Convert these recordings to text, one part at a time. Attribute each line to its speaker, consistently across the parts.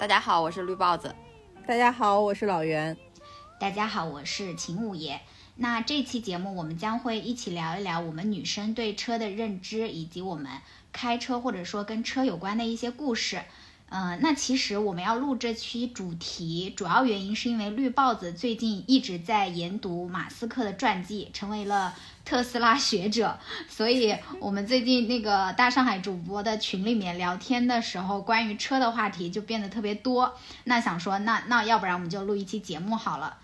Speaker 1: 大家好，我是绿豹子。
Speaker 2: 大家好，我是老袁。
Speaker 3: 大家好，我是秦五爷。那这期节目我们将会一起聊一聊我们女生对车的认知，以及我们开车或者说跟车有关的一些故事。嗯，那其实我们要录这期主题，主要原因是因为绿豹子最近一直在研读马斯克的传记，成为了。特斯拉学者，所以我们最近那个大上海主播的群里面聊天的时候，关于车的话题就变得特别多。那想说，那那要不然我们就录一期节目好了。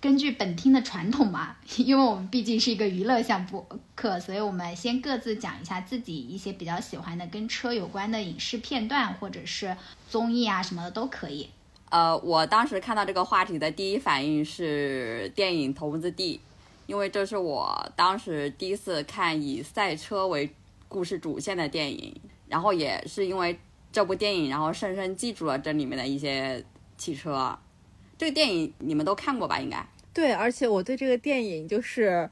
Speaker 3: 根据本厅的传统嘛，因为我们毕竟是一个娱乐项目课，所以我们先各自讲一下自己一些比较喜欢的跟车有关的影视片段，或者是综艺啊什么的都可以。
Speaker 1: 呃，我当时看到这个话题的第一反应是电影《头文字 D》。因为这是我当时第一次看以赛车为故事主线的电影，然后也是因为这部电影，然后深深记住了这里面的一些汽车。这个电影你们都看过吧？应该
Speaker 2: 对，而且我对这个电影就是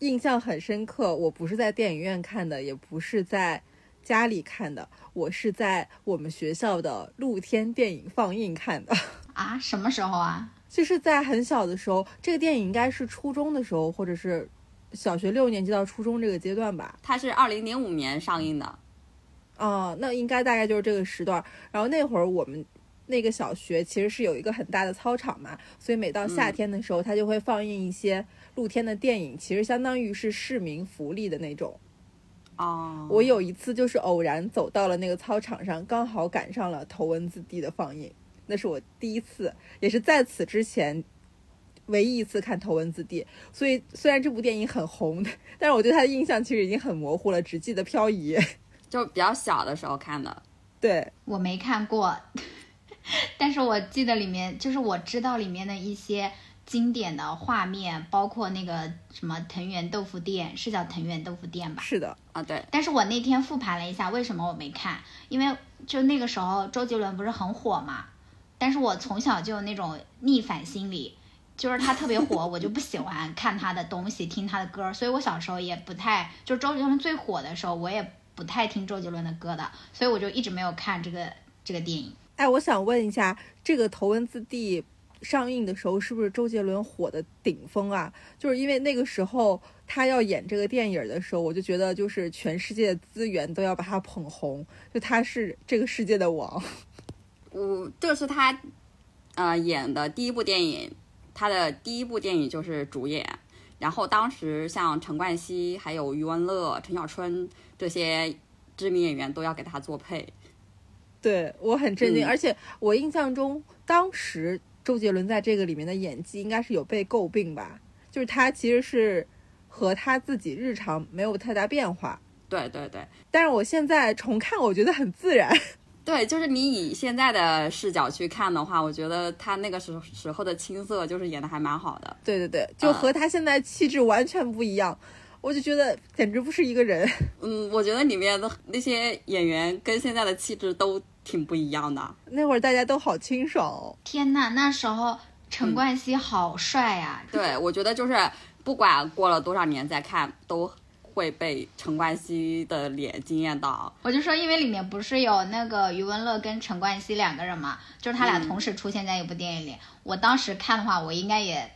Speaker 2: 印象很深刻。我不是在电影院看的，也不是在家里看的，我是在我们学校的露天电影放映看的。
Speaker 3: 啊？什么时候啊？
Speaker 2: 就是在很小的时候，这个电影应该是初中的时候，或者是小学六年级到初中这个阶段吧。
Speaker 1: 它是二零零五年上映的，
Speaker 2: 哦，那应该大概就是这个时段。然后那会儿我们那个小学其实是有一个很大的操场嘛，所以每到夏天的时候，它就会放映一些露天的电影，其实相当于是市民福利的那种。
Speaker 1: 哦，
Speaker 2: 我有一次就是偶然走到了那个操场上，刚好赶上了《头文字 D》的放映。那是我第一次，也是在此之前唯一一次看《头文字 D》，所以虽然这部电影很红，但是我对它的印象其实已经很模糊了，只记得漂移。
Speaker 1: 就比较小的时候看的。
Speaker 2: 对，
Speaker 3: 我没看过，但是我记得里面就是我知道里面的一些经典的画面，包括那个什么藤原豆腐店，是叫藤原豆腐店吧？
Speaker 2: 是的，
Speaker 1: 啊对。
Speaker 3: 但是我那天复盘了一下，为什么我没看？因为就那个时候周杰伦不是很火嘛。但是我从小就有那种逆反心理，就是他特别火，我就不喜欢看他的东西，听他的歌，所以我小时候也不太，就周杰伦最火的时候，我也不太听周杰伦的歌的，所以我就一直没有看这个这个电影。
Speaker 2: 哎，我想问一下，这个《头文字 D》上映的时候，是不是周杰伦火的顶峰啊？就是因为那个时候他要演这个电影的时候，我就觉得就是全世界资源都要把他捧红，就他是这个世界的王。
Speaker 1: 我这是他，呃，演的第一部电影，他的第一部电影就是主演。然后当时像陈冠希、还有余文乐、陈小春这些知名演员都要给他做配。
Speaker 2: 对我很震惊，而且我印象中，当时周杰伦在这个里面的演技应该是有被诟病吧？就是他其实是和他自己日常没有太大变化。
Speaker 1: 对对对，
Speaker 2: 但是我现在重看，我觉得很自然。
Speaker 1: 对，就是你以现在的视角去看的话，我觉得他那个时时候的青涩就是演的还蛮好的。
Speaker 2: 对对对，就和他现在气质完全不一样，我就觉得简直不是一个人。
Speaker 1: 嗯，我觉得里面的那些演员跟现在的气质都挺不一样的。
Speaker 2: 那会儿大家都好清爽哦！
Speaker 3: 天呐，那时候陈冠希好帅呀！
Speaker 1: 对，我觉得就是不管过了多少年再看都。会被陈冠希的脸惊艳到，
Speaker 3: 我就说，因为里面不是有那个余文乐跟陈冠希两个人嘛，就是他俩同时出现在一部电影里。我当时看的话，我应该也。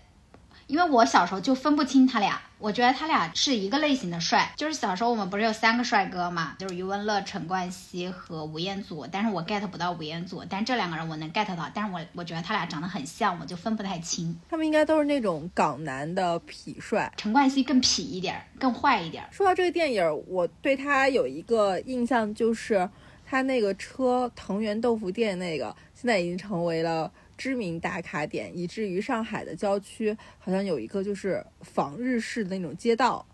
Speaker 3: 因为我小时候就分不清他俩，我觉得他俩是一个类型的帅。就是小时候我们不是有三个帅哥嘛，就是余文乐、陈冠希和吴彦祖。但是我 get 不到吴彦祖，但这两个人我能 get 到。但是我我觉得他俩长得很像，我就分不太清。
Speaker 2: 他们应该都是那种港男的痞帅，
Speaker 3: 陈冠希更痞一点，更坏一点。
Speaker 2: 说到这个电影，我对他有一个印象，就是他那个车藤原豆腐店那个，现在已经成为了。知名打卡点，以至于上海的郊区好像有一个就是仿日式的那种街道，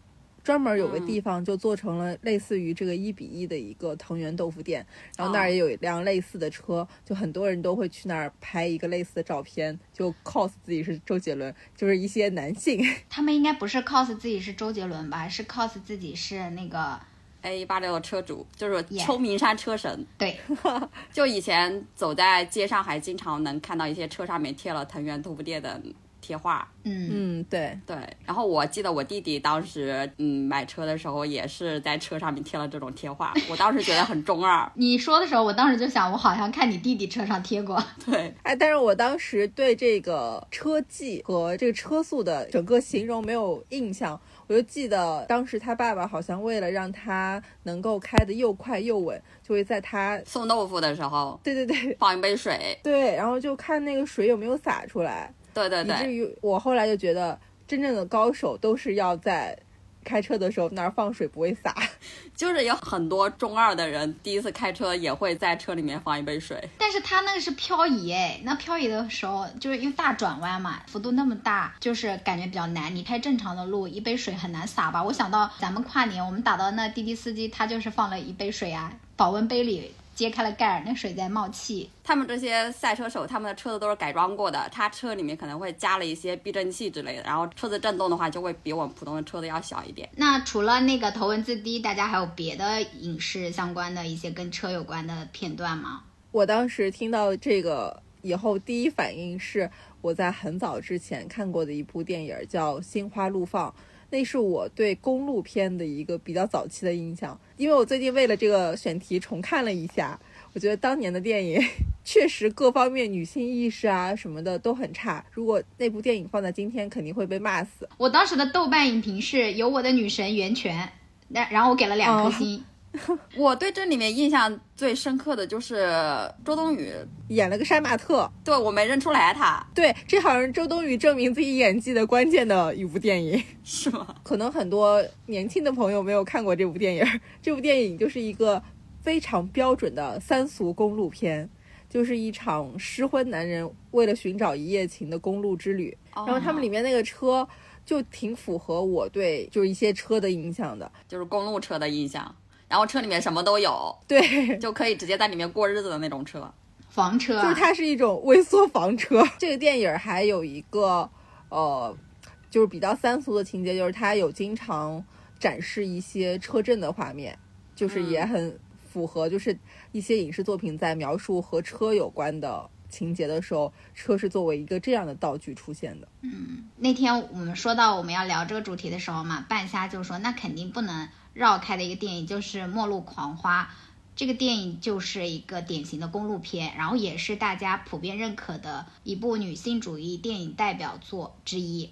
Speaker 2: 专门有个地方就做成了类似于这个一比一的一个藤原豆腐店，然后那儿也有一辆类似的车，就很多人都会去那儿拍一个类似的照片，就 cos 自己是周杰伦，就是一些男性。
Speaker 3: 他们应该不是 cos 自己是周杰伦吧？是 cos 自己是那个
Speaker 1: A 八六的车主，就是秋名山车神。
Speaker 3: 对，
Speaker 1: 就以前走在街上，还经常能看到一些车上面贴了藤原豆腐店的贴画。
Speaker 3: 嗯，
Speaker 2: 嗯，对，
Speaker 1: 对，然后我记得我弟弟当时嗯买车的时候也是在车上面贴了这种贴画，我当时觉得很中二。
Speaker 3: 你说的时候，我当时就想，我好像看你弟弟车上贴过。
Speaker 1: 对，
Speaker 2: 哎，但是我当时对这个车技和这个车速的整个形容没有印象，我就记得当时他爸爸好像为了让他能够开得又快又稳，就会在他
Speaker 1: 送豆腐的时候
Speaker 2: 对对对
Speaker 1: 放一杯水。
Speaker 2: 对，然后就看那个水有没有洒出来，
Speaker 1: 对对对
Speaker 2: 以至，于我后来就觉得真正的高手都是要在开车的时候那儿放水不会洒。
Speaker 1: 就是有很多中二的人第一次开车也会在车里面放一杯水。
Speaker 3: 但是他那个是漂移哎，那漂移的时候就是因为大转弯嘛，幅度那么大，就是感觉比较难。你开正常的路，一杯水很难洒吧？我想到咱们跨年，我们打到那滴滴司机，他就是放了一杯水啊，保温杯里揭开了盖儿，那水在冒气。
Speaker 1: 他们这些赛车手，他们的车子都是改装过的，他车里面可能会加了一些避震器之类的，然后车子震动的话就会比我们普通的车子要小一点。
Speaker 3: 那除了那个头文字 D，大家还有别的影视相关的一些跟车有关的片段吗？
Speaker 2: 我当时听到这个以后，第一反应是我在很早之前看过的一部电影，叫《心花怒放》。那是我对公路片的一个比较早期的印象，因为我最近为了这个选题重看了一下，我觉得当年的电影 确实各方面女性意识啊什么的都很差。如果那部电影放在今天，肯定会被骂死。
Speaker 3: 我当时的豆瓣影评是有我的女神袁泉，那然后我给了两颗
Speaker 2: 哦
Speaker 3: 星。
Speaker 1: 我对这里面印象最深刻的就是周冬雨，
Speaker 2: 演了个杀马特，
Speaker 1: 对我没认出来她，
Speaker 2: 对，这好像是周冬雨证明自己演技的关键的一部电影。
Speaker 1: 是吗？
Speaker 2: 可能很多年轻的朋友没有看过这部电影，这部电影就是一个非常标准的三俗公路片，就是一场失婚男人为了寻找一夜情的公路之旅。
Speaker 1: 然
Speaker 2: 然后他们里面那个车就挺符合我对就是一些车的印象的，
Speaker 1: 就是公路车的印象，然后车里面什么都有，
Speaker 2: 对，
Speaker 1: 就可以直接在里面过日子的那种车。
Speaker 3: 房车、啊，
Speaker 2: 就是它是一种微缩房车。这个电影儿还有一个呃，就是比较三俗的情节，就是它有经常展示一些车震的画面，就是也很符合，就是一些影视作品在描述和车有关的情节的时候，车是作为一个这样的道具出现的。
Speaker 3: 嗯那天我们说到我们要聊这个主题的时候嘛，半夏就说那肯定不能绕开的一个电影就是《末路狂花》。这个电影就是一个典型的公路片，然后也是大家普遍认可的一部女性主义电影代表作之一。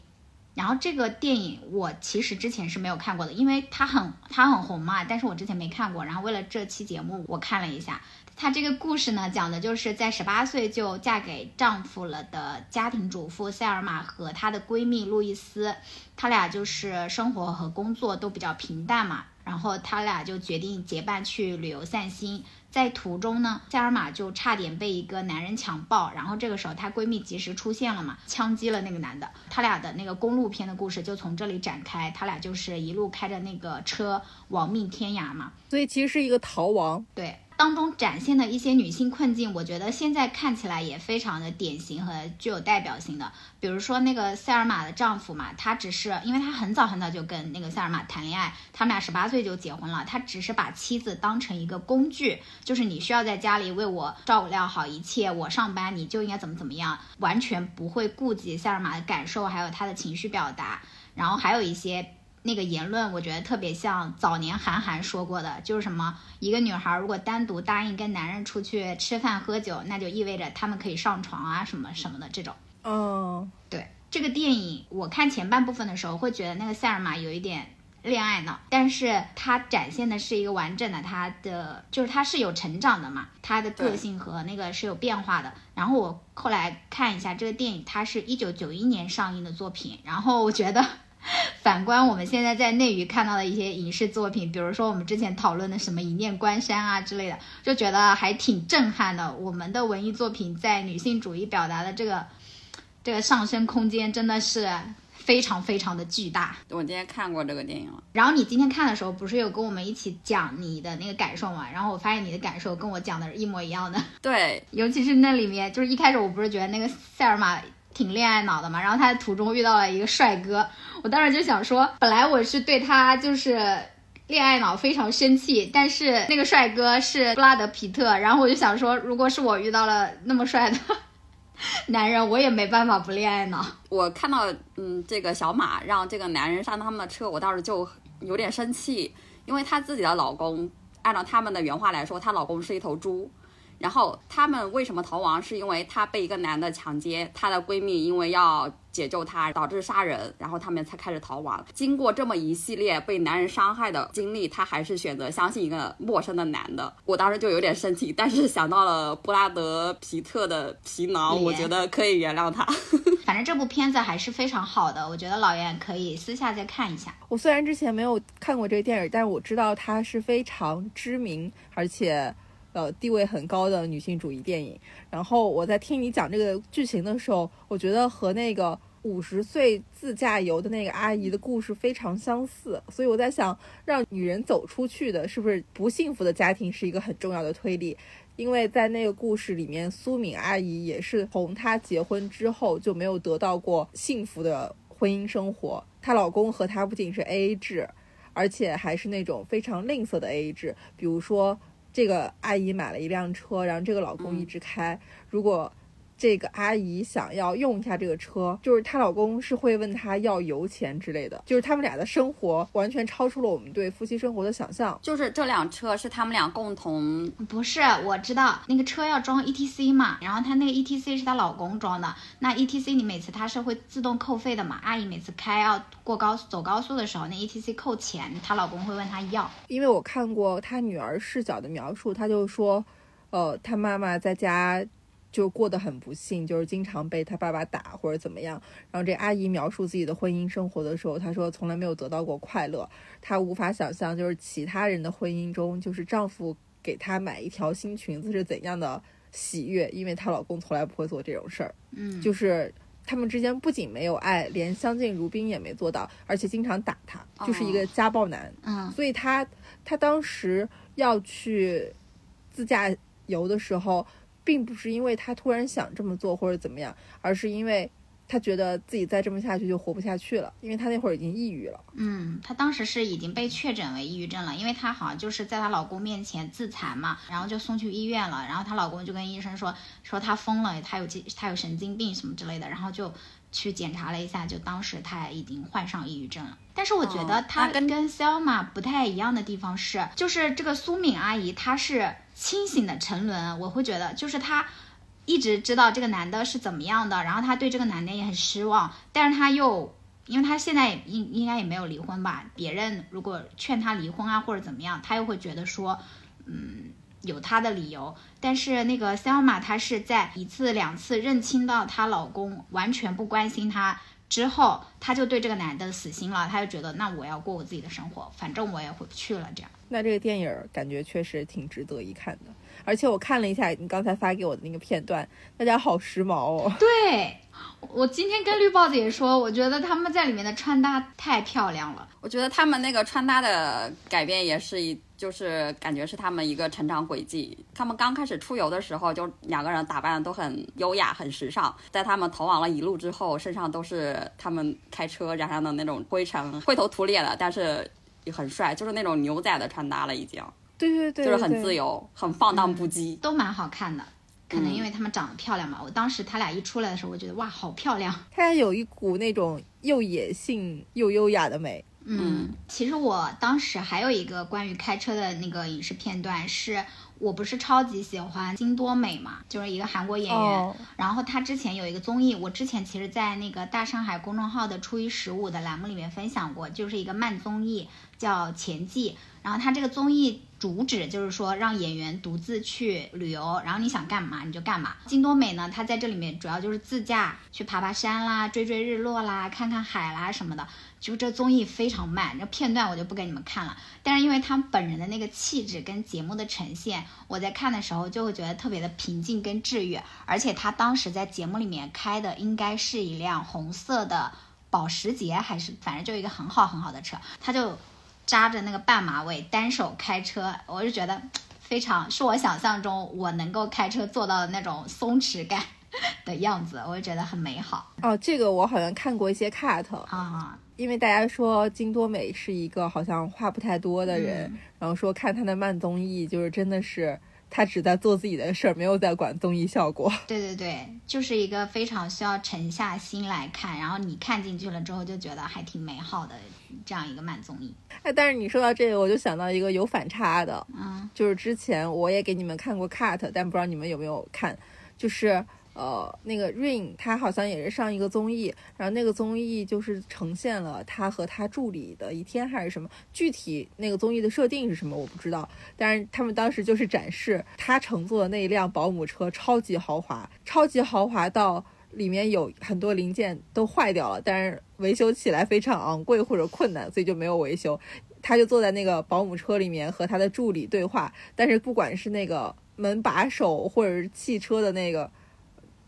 Speaker 3: 然后这个电影我其实之前是没有看过的，因为它很它很红嘛，但是我之前没看过。然后为了这期节目，我看了一下。它这个故事呢，讲的就是在十八岁就嫁给丈夫了的家庭主妇塞尔玛和她的闺蜜路易斯，她俩就是生活和工作都比较平淡嘛，然后她俩就决定结伴去旅游散心。在途中呢，塞尔玛就差点被一个男人强暴，然后这个时候她闺蜜及时出现了嘛，枪击了那个男的。他俩的那个公路片的故事就从这里展开，他俩就是一路开着那个车亡命天涯嘛。
Speaker 2: 所以其实是一个逃亡。
Speaker 3: 对，当中展现的一些女性困境，我觉得现在看起来也非常的典型和具有代表性的。比如说那个塞尔玛的丈夫嘛，他只是因为他很早很早就跟那个塞尔玛谈恋爱，他们俩十八岁就结婚了，他只是把妻子当成一个工具，就是你需要在家里为我照料好一切，我上班你就应该怎么怎么样，完全不会顾及塞尔玛的感受，还有他的情绪表达。然后还有一些那个言论，我觉得特别像早年韩寒说过的，就是什么一个女孩如果单独答应跟男人出去吃饭喝酒，那就意味着他们可以上床啊什么什么的这种。
Speaker 2: 嗯，
Speaker 3: 对这个电影，我看前半部分的时候会觉得那个塞尔玛有一点恋爱脑，但是它展现的是一个完整的，她的就是她是有成长的嘛，她的个性和那个是有变化的。然后我后来看一下这个电影，它是一九九一年上映的作品，然后我觉得。反观我们现在在内娱看到的一些影视作品，比如说我们之前讨论的什么《一念关山》啊之类的，就觉得还挺震撼的。我们的文艺作品在女性主义表达的这个 这个上升空间真的是非常非常的巨大。
Speaker 1: 我今天看过这个电影了，
Speaker 3: 然后你今天看的时候，不是有跟我们一起讲你的那个感受嘛？然后我发现你的感受跟我讲的一模一样的，
Speaker 1: 对，
Speaker 3: 尤其是那里面，就是一开始我不是觉得那个塞尔玛挺恋爱脑的嘛，然后他在途中遇到了一个帅哥，我当时就想说，本来我是对他就是恋爱脑非常生气，但是那个帅哥是布拉德皮特，然后我就想说，如果是我遇到了那么帅的 男人，我也没办法不恋爱脑。
Speaker 1: 我看到嗯这个小马让这个男人上他们的车，我当时就有点生气，因为她自己的老公，按照他们的原话来说，她老公是一头猪。然后他们为什么逃亡？是因为她被一个男的强奸，她的闺蜜因为要解救他，导致杀人，然后他们才开始逃亡。经过这么一系列被男人伤害的经历，他还是选择相信一个陌生的男的。我当时就有点生气，但是想到了布拉德皮特的皮囊，我觉得可以原谅他。
Speaker 3: 反正这部片子还是非常好的，我觉得老袁可以私下再看一下。
Speaker 2: 我虽然之前没有看过这个电影，但是我知道它是非常知名，而且呃地位很高的女性主义电影。然后我在听你讲这个剧情的时候，我觉得和那个五十岁自驾游的那个阿姨的故事非常相似，所以我在想，让女人走出去的，是不是不幸福的家庭是一个很重要的推力？因为在那个故事里面，苏敏阿姨也是从她结婚之后就没有得到过幸福的婚姻生活。她老公和她不仅是 AA 制，而且还是那种非常吝啬的 AA 制。比如说，这个阿姨买了一辆车，然后这个老公一直开，如果这个阿姨想要用一下这个车，就是她老公是会问她要油钱之类的，就是他们俩的生活完全超出了我们对夫妻生活的想象。
Speaker 1: 就是这辆车是他们俩共同
Speaker 3: 不是，我知道那个车要装 ETC 嘛，然后她那个 ETC 是她老公装的。那 ETC 你每次它是会自动扣费的嘛？阿姨每次开要过高速走高速的时候，那 ETC 扣钱，她老公会问她要。
Speaker 2: 因为我看过她女儿视角的描述，她就说，呃，她妈妈在家就过得很不幸，就是经常被她爸爸打或者怎么样。然后这阿姨描述自己的婚姻生活的时候，她说从来没有得到过快乐，她无法想象就是其他人的婚姻中，就是丈夫给她买一条新裙子是怎样的喜悦，因为她老公从来不会做这种事儿。
Speaker 3: 嗯，
Speaker 2: 就是他们之间不仅没有爱，连相敬如宾也没做到，而且经常打她，就是一个家暴男。
Speaker 3: 嗯
Speaker 2: 所以她她当时要去自驾游的时候，并不是因为他突然想这么做或者怎么样，而是因为他觉得自己再这么下去就活不下去了，因为他那会儿已经抑郁了。
Speaker 3: 嗯，她当时是已经被确诊为抑郁症了，因为她好像就是在她老公面前自残嘛，然后就送去医院了，然后她老公就跟医生说说她疯了，她有精她有神经病什么之类的，然后就去检查了一下，就当时她已经患上抑郁症了。但是我觉得
Speaker 1: 哦
Speaker 3: 她
Speaker 1: 跟
Speaker 3: 跟 Selma 不太一样的地方是，就是这个苏敏阿姨她是清醒的沉沦，我会觉得就是她。一直知道这个男的是怎么样的，然后她对这个男的也很失望，但是她又因为她现在应应该也没有离婚吧，别人如果劝她离婚啊或者怎么样，她又会觉得说，嗯，有她的理由。但是那个 Selma 她是在一次两次认清到她老公完全不关心她之后，她就对这个男的死心了，她就觉得那我要过我自己的生活，反正我也回不去了，这样。
Speaker 2: 那这个电影儿感觉确实挺值得一看的，而且我看了一下你刚才发给我的那个片段，大家好时髦哦。
Speaker 3: 对。我今天跟绿豹子也说，我觉得他们在里面的穿搭太漂亮了。
Speaker 1: 我觉得他们那个穿搭的改变也是一，就是感觉是他们一个成长轨迹。他们刚开始出游的时候，就两个人打扮的都很优雅、很时尚。在他们逃亡了一路之后，身上都是他们开车染上的那种灰尘，灰头土脸的，但是也很帅，就是那种牛仔的穿搭了，已经
Speaker 2: 对对对，
Speaker 1: 就是很自
Speaker 2: 由。
Speaker 1: 很放荡不羁。
Speaker 3: 都蛮好看的，可能因为他们长得漂亮嘛。我当时他俩一出来的时候，我觉得哇，好漂亮。
Speaker 2: 他俩有一股那种又野性又优雅的美。
Speaker 3: 嗯，其实我当时还有一个关于开车的那个影视片段是。我不是超级喜欢金多美嘛，就是一个韩国演员。
Speaker 2: 哦
Speaker 3: 然后她之前有一个综艺，我之前其实，在那个大上海公众号的初一十五的栏目里面分享过，就是一个慢综艺，叫《前记》。然后它这个综艺主旨就是说让演员独自去旅游，然后你想干嘛你就干嘛。金多美呢，她在这里面主要就是自驾去爬爬山啦、追追日落啦、看看海啦什么的。就这综艺非常慢，这片段我就不给你们看了。但是因为他本人的那个气质跟节目的呈现，我在看的时候就会觉得特别的平静跟治愈。而且他当时在节目里面开的应该是一辆红色的保时捷还是反正就一个很好很好的车，他就扎着那个半马尾，单手开车，我就觉得 非常是我想象中我能够开车做到的那种松弛感的样子，我就觉得很美好。
Speaker 2: 哦，这个我好像看过一些 cut，
Speaker 3: 啊。
Speaker 2: 因为大家说金多美是一个好像话不太多的人，
Speaker 3: 嗯。
Speaker 2: 然后说看她的慢综艺，就是真的是她只在做自己的事儿，没有在管综艺效果。
Speaker 3: 对对对，就是一个非常需要沉下心来看，然后你看进去了之后就觉得还挺美好的这样一个慢综艺。
Speaker 2: 哎，但是你说到这个，我就想到一个有反差的，
Speaker 3: 嗯
Speaker 2: 就是之前我也给你们看过 cut，但不知道你们有没有看，就是。呃，那个 Rain 他好像也是上一个综艺，然后那个综艺就是呈现了他和他助理的一天还是什么，具体那个综艺的设定是什么我不知道，但是他们当时就是展示他乘坐的那一辆保姆车超级豪华，超级豪华到里面有很多零件都坏掉了，但是维修起来非常昂贵或者困难，所以就没有维修。他就坐在那个保姆车里面和他的助理对话，但是不管是那个门把手或者是汽车的那个，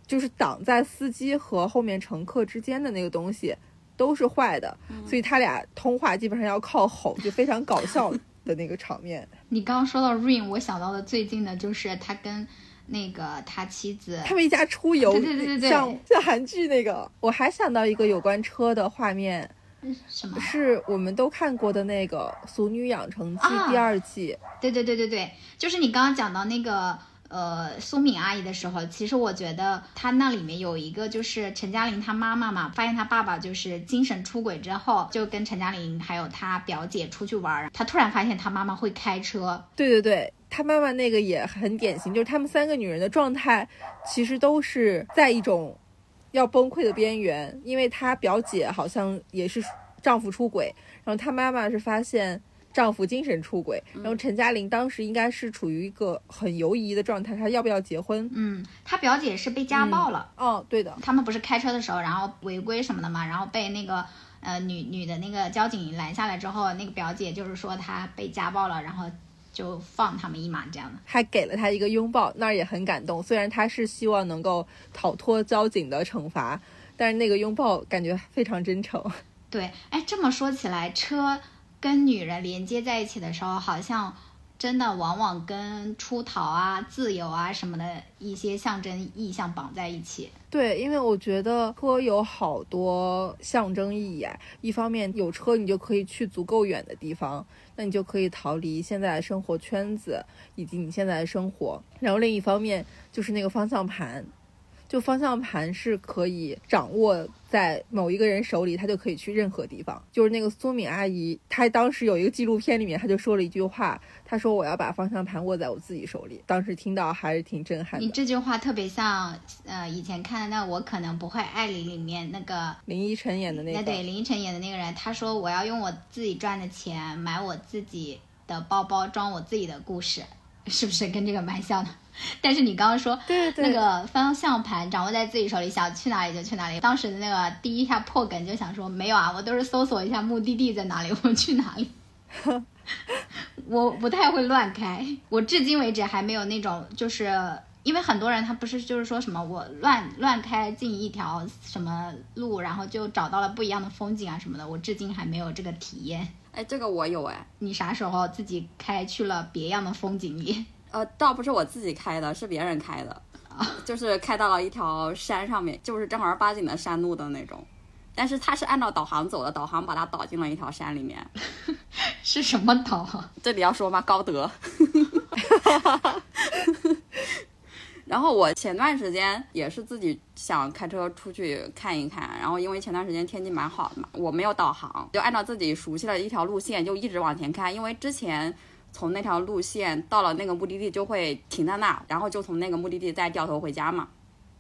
Speaker 2: 就是挡在司机和后面乘客之间的那个东西都是坏的，所以他俩通话基本上要靠吼，就非常搞笑的那个场面。
Speaker 3: 你刚刚说到 Rain，我想到的最近的就是他跟那个他妻子，
Speaker 2: 他们一家出游，
Speaker 3: 对对对对对
Speaker 2: 像像韩剧那个。我还想到一个有关车的画面，
Speaker 3: 什么？
Speaker 2: 是我们都看过的那个《俗女养成记》
Speaker 3: 啊
Speaker 2: 第二季。
Speaker 3: 对对对对对，就是你刚刚讲到那个呃苏敏阿姨的时候，其实我觉得她那里面有一个就是陈嘉玲她妈妈嘛，发现她爸爸就是精神出轨之后，就跟陈嘉玲还有她表姐出去玩，她突然发现她妈妈会开车，
Speaker 2: 对对对，他妈妈那个也很典型，就是他们三个女人的状态其实都是在一种要崩溃的边缘，因为她表姐好像也是丈夫出轨，然后她妈妈是发现丈夫精神出轨，然后陈嘉玲当时应该是处于一个很犹疑的状态，她要不要结婚？
Speaker 3: 嗯，她表姐是被家暴了。
Speaker 2: 哦，对的，
Speaker 3: 他们不是开车的时候，然后违规什么的嘛，然后被那个呃女女的那个交警拦下来之后，那个表姐就是说她被家暴了，然后就放他们一马这样的。
Speaker 2: 还给了她一个拥抱，那儿也很感动。虽然她是希望能够逃脱交警的惩罚，但是那个拥抱感觉非常真诚。
Speaker 3: 对，哎，这么说起来，车跟女人连接在一起的时候，好像真的往往跟出逃啊、自由啊什么的一些象征意象绑在一起。
Speaker 2: 对，因为我觉得车有好多象征意义。一方面有车，你就可以去足够远的地方，那你就可以逃离现在的生活圈子以及你现在的生活。然后另一方面就是那个方向盘，就方向盘是可以掌握在某一个人手里，他就可以去任何地方。就是那个苏敏阿姨，她当时有一个纪录片里面，她就说了一句话，她说我要把方向盘握在我自己手里。当时听到还是挺震撼的。
Speaker 3: 你这句话特别像，呃，以前看的那《我可能不会爱你》里面那个
Speaker 2: 林依晨演的那个，
Speaker 3: 对林依晨演的那个人，他说我要用我自己赚的钱买我自己的包包，装我自己的故事，是不是跟这个蛮像的？但是你刚刚说
Speaker 2: 对对
Speaker 3: 那个方向盘掌握在自己手里，想去哪里就去哪里。当时的那个第一下破梗就想说，没有啊，我都是搜索一下目的地在哪里，我去哪里。我不太会乱开，我至今为止还没有那种就是。因为很多人他不是就是说什么我乱乱开进一条什么路，然后就找到了不一样的风景啊什么的，我至今还没有这个体验。
Speaker 1: 哎，这个我有哎，
Speaker 3: 你啥时候自己开去了别样的风景里？
Speaker 1: 呃，倒不是我自己开的，是别人开的，就是开到了一条山上面，就是正儿八经的山路的那种。但是它是按照导航走的，导航把它导进了一条山里面。
Speaker 3: 是什么导航？
Speaker 1: 这里要说吗？高德。然后我前段时间也是自己想开车出去看一看，然后因为前段时间天气蛮好的嘛，我没有导航，就按照自己熟悉的一条路线就一直往前开，因为之前从那条路线到了那个目的地就会停在那，然后就从那个目的地再掉头回家嘛。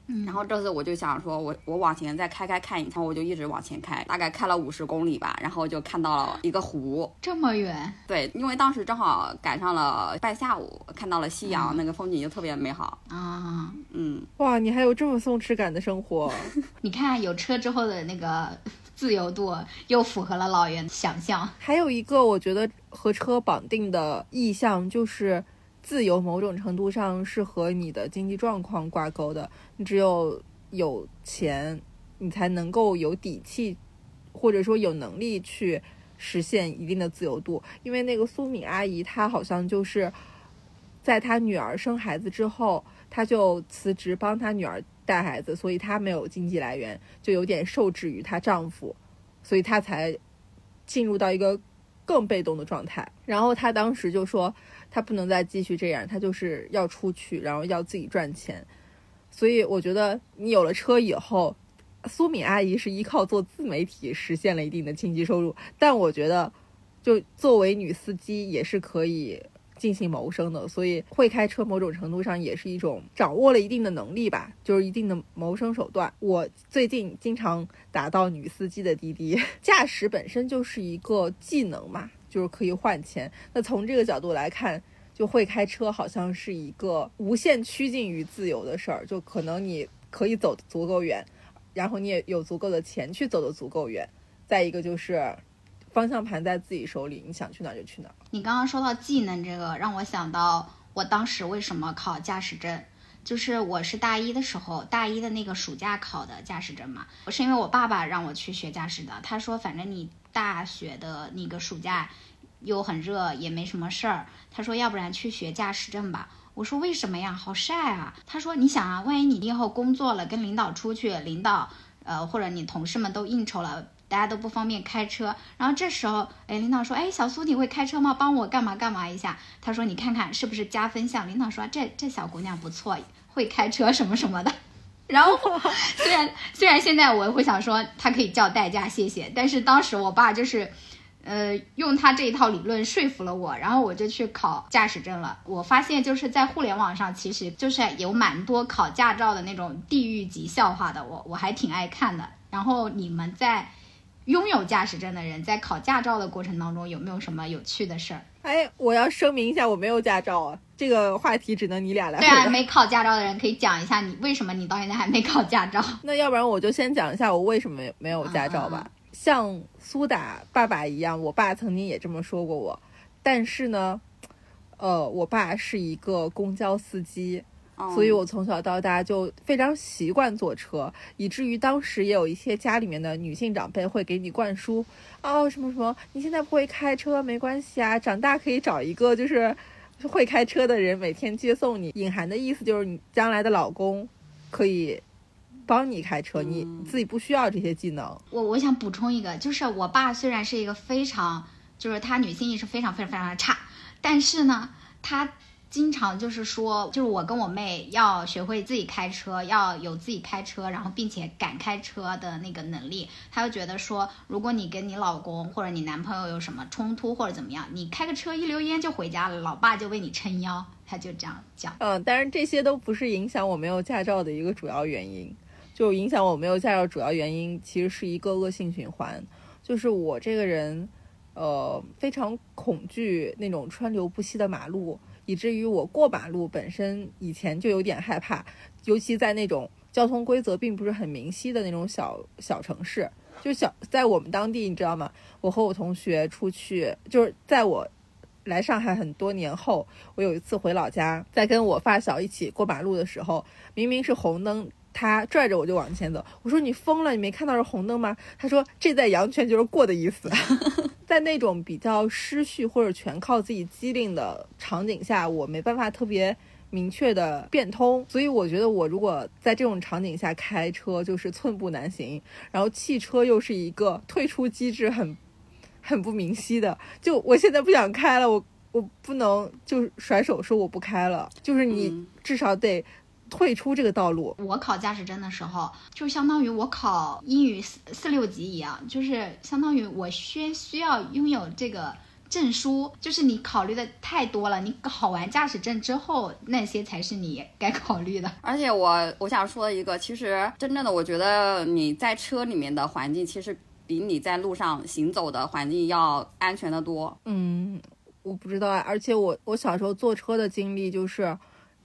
Speaker 1: 嗯然后这次我就想说我，我往前再开开看一看，我就一直往前开，大概开了五十公里吧，然后就看到了一个湖。
Speaker 3: 这么远？
Speaker 1: 对，因为当时正好赶上了半下午，看到了夕阳，那个风景就特别美好。
Speaker 3: 啊！
Speaker 1: 嗯，
Speaker 2: 哇，你还有这么松弛感的生活，
Speaker 3: 你看有车之后的那个自由度，又符合了老袁的想象。
Speaker 2: 还有一个我觉得和车绑定的意向就是自由，某种程度上是和你的经济状况挂钩的。你只有有钱，你才能够有底气或者说有能力去实现一定的自由度。因为那个苏敏阿姨，她好像就是在她女儿生孩子之后，她就辞职帮她女儿带孩子，所以她没有经济来源，就有点受制于她丈夫，所以她才进入到一个更被动的状态。然后他当时就说，他不能再继续这样，他就是要出去，然后要自己赚钱。所以我觉得你有了车以后，苏敏阿姨是依靠做自媒体实现了一定的经济收入，但我觉得，就作为女司机也是可以进行谋生的。所以会开车某种程度上也是一种掌握了一定的能力吧，就是一定的谋生手段。我最近经常打到女司机的滴滴，驾驶本身就是一个技能嘛，就是可以换钱。那从这个角度来看。就会开车好像是一个无限趋近于自由的事儿，就可能你可以走足够远，然后你也有足够的钱去走的足够远。再一个就是方向盘在自己手里，你想去哪就去哪。
Speaker 3: 你刚刚说到技能这个，让我想到我当时为什么考驾驶证，就是我是大一的时候，大一的那个暑假考的驾驶证嘛。我是因为我爸爸让我去学驾驶的，他说反正你大学的那个暑假。又很热，也没什么事儿。他说：“要不然去学驾驶证吧。”我说：“为什么呀？好晒啊！”他说：“你想啊，万一你以后工作了，跟领导出去，领导呃或者你同事们都应酬了，大家都不方便开车。然后这时候，哎，领导说：‘哎，小苏你会开车吗？帮我干嘛干嘛一下。’他说：‘你看看是不是加分项？’领导说：‘这这小姑娘不错，会开车什么什么的。’然后 虽然虽然现在我会想说他可以叫代驾谢谢，但是当时我爸就是。呃，用他这一套理论说服了我，然后我就去考驾驶证了。我发现就是在互联网上，其实就是有蛮多考驾照的那种地狱级笑话的，我我还挺爱看的。然后你们在拥有驾驶证的人在考驾照的过程当中，有没有什么有趣的事儿？
Speaker 2: 哎，我要声明一下，我没有驾照啊，这个话题只能你俩来。
Speaker 3: 对啊，没考驾照的人可以讲一下你为什么你到现在还没考驾照。
Speaker 2: 那要不然我就先讲一下我为什么没有驾照吧。像苏打爸爸一样，我爸曾经也这么说过我。但是呢，呃，我爸是一个公交司机，所以我从小到大就非常习惯坐车，以至于当时也有一些家里面的女性长辈会给你灌输，哦，什么什么，你现在不会开车没关系啊，长大可以找一个就是会开车的人每天接送你。隐含的意思就是你将来的老公可以。帮你开车，你自己不需要这些技能。
Speaker 3: 我我想补充一个，就是我爸虽然是一个非常，就是他女性意识非常非常非常的差，但是呢，他经常就是说，就是我跟我妹要学会自己开车，要有自己开车，然后并且敢开车的那个能力。他就觉得说，如果你跟你老公或者你男朋友有什么冲突或者怎么样，你开个车一溜烟就回家了，老爸就为你撑腰。他就这样讲。
Speaker 2: 嗯，但是这些都不是影响我没有驾照的一个主要原因。就影响我没有驾照，主要原因其实是一个恶性循环，就是我这个人，呃，非常恐惧那种川流不息的马路，以至于我过马路本身以前就有点害怕，尤其在那种交通规则并不是很明晰的那种小小城市，就小在我们当地，你知道吗？我和我同学出去，就是在我来上海很多年后，我有一次回老家，在跟我发小一起过马路的时候，明明是红灯。他拽着我就往前走，我说你疯了，你没看到是红灯吗？他说这在阳泉就是过的意思。在那种比较失序或者全靠自己机灵的场景下，我没办法特别明确的变通，所以我觉得我如果在这种场景下开车就是寸步难行。然后汽车又是一个退出机制很很不明晰的，就我现在不想开了，我我不能就甩手说我不开了，就是你至少得。退出这个道路。
Speaker 3: 我考驾驶证的时候，就相当于我考英语四四六级一样，就是相当于我需需要拥有这个证书。就是你考虑的太多了，你考完驾驶证之后，那些才是你该考虑的。
Speaker 1: 而且我我想说一个，其实真正的，我觉得你在车里面的环境，其实比你在路上行走的环境要安全的多。
Speaker 2: 嗯，我不知道啊。而且我我小时候坐车的经历，就是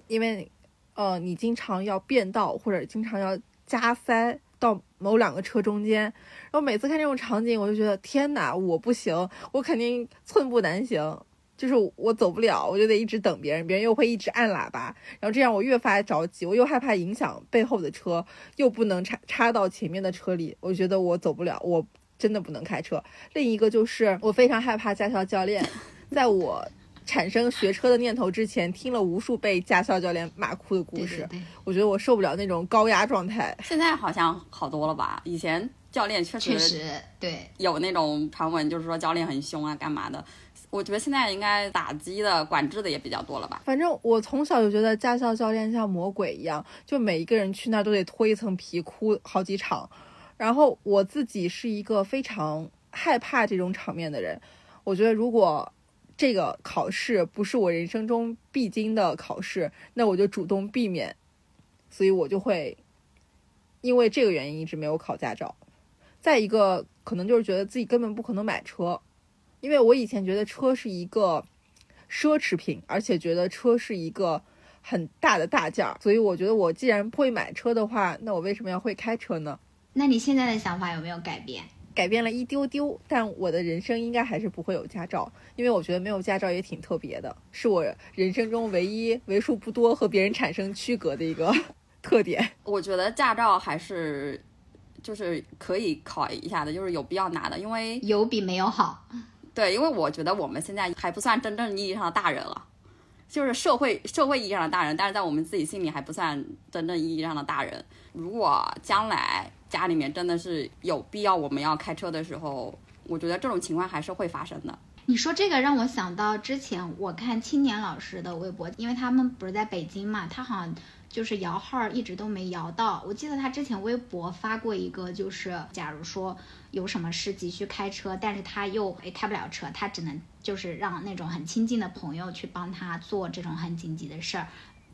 Speaker 2: 因为。呃，你经常要变道，或者经常要加塞到某两个车中间，然后每次看这种场景，我就觉得天哪，我不行，我肯定寸步难行，就是我走不了，我就得一直等别人，别人又会一直按喇叭，然后这样我越发着急，我又害怕影响背后的车，又不能插插到前面的车里，我觉得我走不了，我真的不能开车。另一个就是我非常害怕驾校教练，在我产生学车的念头之前，听了无数被驾校教练骂哭的故事。
Speaker 3: 对对对，
Speaker 2: 我觉得我受不了那种高压状态。
Speaker 1: 现在好像好多了吧？以前教练确实
Speaker 3: 对。
Speaker 1: 有那种传闻，就是说教练很凶啊，干嘛的？我觉得现在应该打击的、管制的也比较多了吧？
Speaker 2: 反正我从小就觉得驾校教练像魔鬼一样，就每一个人去那儿都得脱一层皮，哭好几场。然后我自己是一个非常害怕这种场面的人，我觉得如果这个考试不是我人生中必经的考试，那我就主动避免，所以我就会因为这个原因一直没有考驾照。再一个，可能就是觉得自己根本不可能买车，因为我以前觉得车是一个奢侈品，而且觉得车是一个很大的大件儿，所以我觉得我既然不会买车的话，那我为什么要会开车呢？
Speaker 3: 那你现在的想法有没有改变？
Speaker 2: 改变了一丢丢，但我的人生应该还是不会有驾照，因为我觉得没有驾照也挺特别的，是我人生中唯一为数不多和别人产生区隔的一个 特点。
Speaker 1: 我觉得驾照还是就是可以考一下的，就是有必要拿的，因为
Speaker 3: 有比没有好。
Speaker 1: 对，因为我觉得我们现在还不算真正意义上的大人了，就是社会社会意义上的大人，但是在我们自己心里还不算真正意义上的大人。如果将来家里面真的是有必要我们要开车的时候，我觉得这种情况还是会发生的。
Speaker 3: 你说这个让我想到之前我看青年老师的微博，因为他们不是在北京嘛，他好像就是摇号一直都没摇到。我记得他之前微博发过一个，就是假如说有什么事急需开车，但是他又诶开不了车，他只能就是让那种很亲近的朋友去帮他做这种很紧急的事儿，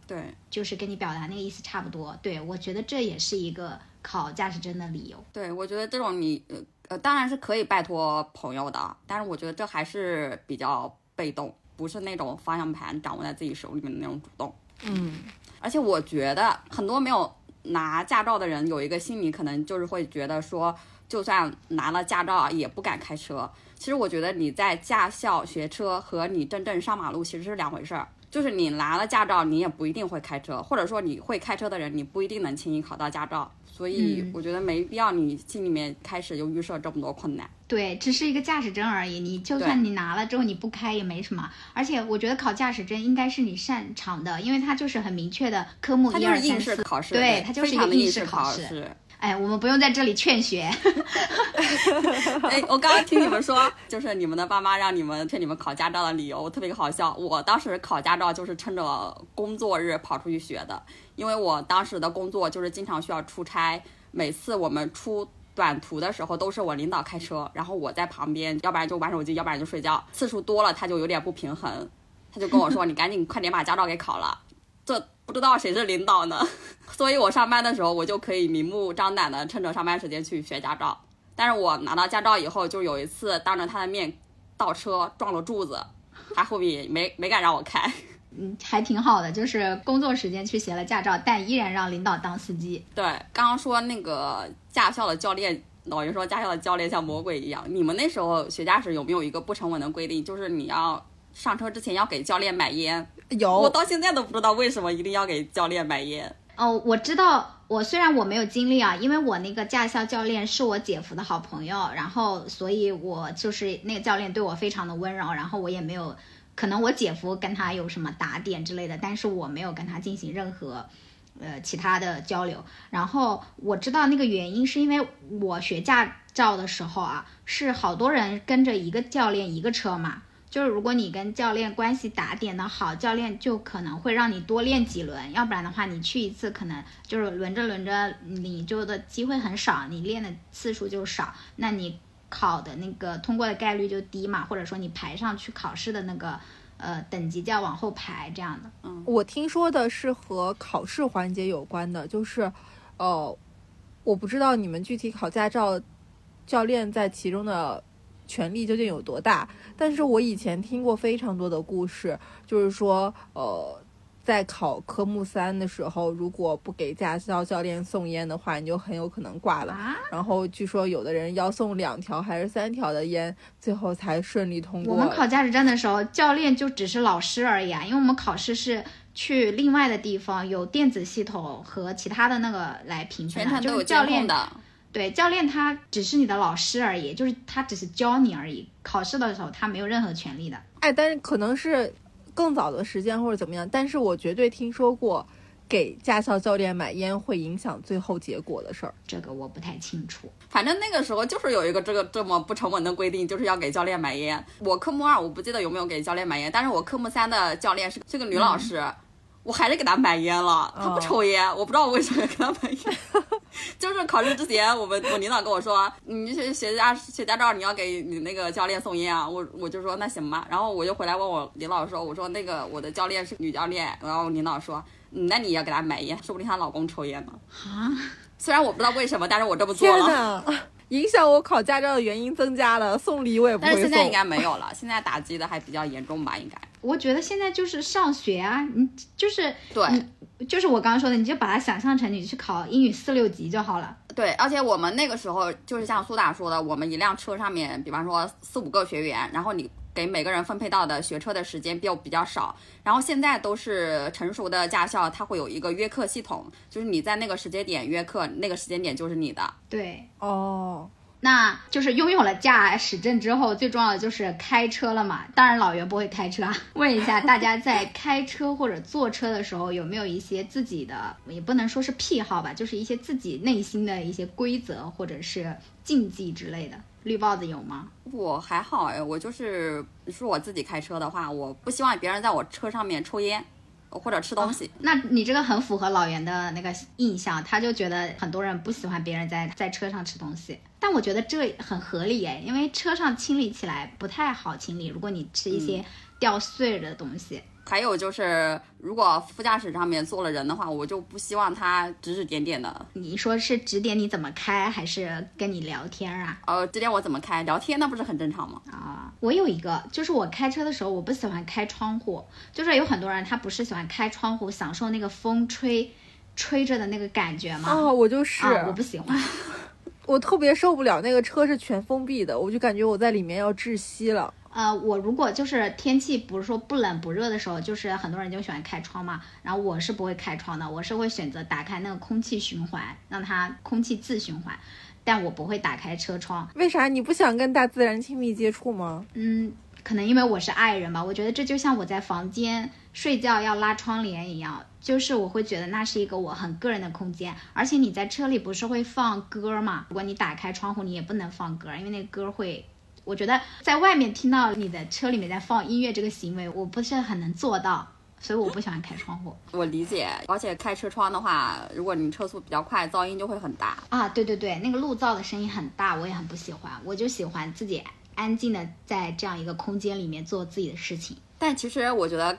Speaker 1: 对，
Speaker 3: 就是跟你表达那个意思差不多。对我觉得这也是一个考驾驶证的理由。
Speaker 1: 对，我觉得这种你呃呃当然是可以拜托朋友的，但是我觉得这还是比较被动，不是那种方向盘掌握在自己手里面的那种主动。
Speaker 2: 嗯，
Speaker 1: 而且我觉得很多没有拿驾照的人有一个心理，可能就是会觉得说，就算拿了驾照也不敢开车。其实我觉得你在驾校学车和你真正上马路其实是两回事儿。就是你拿了驾照，你也不一定会开车，或者说你会开车的人，你不一定能轻易考到驾照。所以
Speaker 3: 嗯
Speaker 1: 我觉得没必要你心里面开始就预设这么多困难。
Speaker 3: 对，只是一个驾驶证而已。你就算你拿了之后你不开也没什么。而且我觉得考驾驶证应该是你擅长的，因为它就是很明确的科目
Speaker 1: 它
Speaker 3: 一二三
Speaker 1: 就是应试
Speaker 3: 四。
Speaker 1: 考试，
Speaker 3: 对它就是一个应试
Speaker 1: 考
Speaker 3: 试。哎，我们不用在这里劝学。
Speaker 1: 哎，我刚刚听你们说，就是你们的爸妈让你们劝你们考驾照的理由，特别好笑。我当时考驾照就是趁着工作日跑出去学的，因为我当时的工作就是经常需要出差，每次我们出短途的时候都是我领导开车，然后我在旁边，要不然就玩手机，要不然就睡觉，次数多了他就有点不平衡，他就跟我说：“你赶紧快点把驾照给考了。”这不知道谁是领导呢，所以我上班的时候我就可以明目张胆的趁着上班时间去学驾照。但是我拿到驾照以后，就有一次当着他的面倒车撞了柱子，他后面也没没敢让我开。
Speaker 3: 嗯，还挺好的，就是工作时间去学了驾照，但依然让领导当司机。
Speaker 1: 对，刚刚说那个驾校的教练，老于说驾校的教练像魔鬼一样。你们那时候学驾驶有没有一个不成文的规定，就是你要上车之前要给教练买烟？我到现在都不知道为什么一定要给教练买烟。
Speaker 3: 哦，我知道，我虽然我没有经历啊，因为我那个驾校教练是我姐夫的好朋友，然后所以我就是那个教练对我非常的温柔，然后我也没有，可能我姐夫跟他有什么打点之类的，但是我没有跟他进行任何。呃，其他的交流，然后我知道那个原因是因为我学驾照的时候啊，是好多人跟着一个教练一个车嘛，就是如果你跟教练关系打点的好，教练就可能会让你多练几轮，要不然的话，你去一次可能就是轮着轮着，你就的机会很少，你练的次数就少，那你考的那个通过的概率就低嘛，或者说你排上去考试的那个呃等级就要往后排这样的。
Speaker 2: 嗯我听说的是和考试环节有关的，就是，呃，我不知道你们具体考驾照，教练在其中的权力究竟有多大。但是我以前听过非常多的故事，就是说，呃，在考科目三的时候，如果不给驾校教练送烟的话，你就很有可能挂了。
Speaker 3: 啊，
Speaker 2: 然后据说有的人要送两条还是三条的烟，最后才顺利通过。
Speaker 3: 我们考驾驶证的时候，教练就只是老师而已啊，因为我们考试是去另外的地方，有电子系统和其他的那个来评判的，
Speaker 1: 全程都有
Speaker 3: 就是教练
Speaker 1: 监控的，
Speaker 3: 对，教练他只是你的老师而已，就是他只是教你而已。考试的时候他没有任何权利的。
Speaker 2: 哎，但是可能是更早的时间或者怎么样，但是我绝对听说过给驾校教练买烟会影响最后结果的事儿。
Speaker 3: 这个我不太清楚。
Speaker 1: 反正那个时候就是有一个这个这么不成文的规定，就是要给教练买烟。我科目二我不记得有没有给教练买烟，但是我科目三的教练是是个女老师，我还是给他买烟了。他不抽烟，我不知道我为什么要给他买烟。就是考试之前，我们我领导跟我说，你学学驾学驾照，你要给你那个教练送烟啊。我我就说那行吧，然后我就回来问我领导说，我说那个我的教练是女教练，然后领导说，嗯那你也要给她买烟，说不定她老公抽烟呢。
Speaker 3: 啊，
Speaker 1: 虽然我不知道为什么，但是我这么做了。
Speaker 2: 哪！影响我考驾照的原因增加了，送礼我也不会送。
Speaker 1: 但是现在应该没有了，现在打击的还比较严重吧？应该
Speaker 3: 我觉得现在就是上学啊，你就是
Speaker 1: 对
Speaker 3: 就是我刚刚说的，你就把它想象成你去考英语四六级就好了。
Speaker 1: 对，而且我们那个时候就是像苏打说的，我们一辆车上面，比方说四五个学员，然后你给每个人分配到的学车的时间比较比较少。然后现在都是成熟的驾校，它会有一个约课系统，就是你在那个时间点约课，那个时间点就是你的。
Speaker 3: 对，
Speaker 2: 哦，
Speaker 3: 那就是拥有了驾驶证之后，最重要的就是开车了嘛。当然，老袁不会开车啊。问一下大家，在开车或者坐车的时候，有没有一些自己的，也不能说是癖好吧，就是一些自己内心的一些规则或者是禁忌之类的？绿帽子有吗？
Speaker 1: 我还好哎，我就是是我自己开车的话，我不希望别人在我车上面抽烟或者吃东西。
Speaker 3: 那你这个很符合老袁的那个印象，他就觉得很多人不喜欢别人在在车上吃东西。但我觉得这很合理哎，因为车上清理起来不太好清理，如果你吃一些掉碎了的东西。
Speaker 1: 还有就是，如果副驾驶上面坐了人的话，我就不希望他指指点点的。
Speaker 3: 你说是指点你怎么开，还是跟你聊天啊？
Speaker 1: 呃，指点我怎么开，聊天那不是很正常吗？
Speaker 3: 啊，我有一个，就是我开车的时候，我不喜欢开窗户。就是有很多人他不是喜欢开窗户，享受那个风吹吹着的那个感觉吗？
Speaker 2: 哦，我就是，
Speaker 3: 啊，我不喜欢。
Speaker 2: 我特别受不了那个车是全封闭的，我就感觉我在里面要窒息了。
Speaker 3: 呃，我如果就是天气不是说不冷不热的时候，就是很多人就喜欢开窗嘛，然后我是不会开窗的，我是会选择打开那个空气循环，让它空气自循环，但我不会打开车窗。
Speaker 2: 为啥你不想跟大自然亲密接触吗？
Speaker 3: 嗯，可能因为我是爱人吧，我觉得这就像我在房间睡觉要拉窗帘一样，就是我会觉得那是一个我很个人的空间。而且你在车里不是会放歌嘛？如果你打开窗户，你也不能放歌，因为那个歌会。我觉得在外面听到你的车里面在放音乐这个行为，我不是很能做到，所以我不喜欢开窗户
Speaker 1: 我理解，而且开车窗的话，如果你车速比较快，噪音就会很大。
Speaker 3: 啊。对对对，那个路噪的声音很大，我也很不喜欢。我就喜欢自己安静的在这样一个空间里面做自己的事情。
Speaker 1: 但其实我觉得。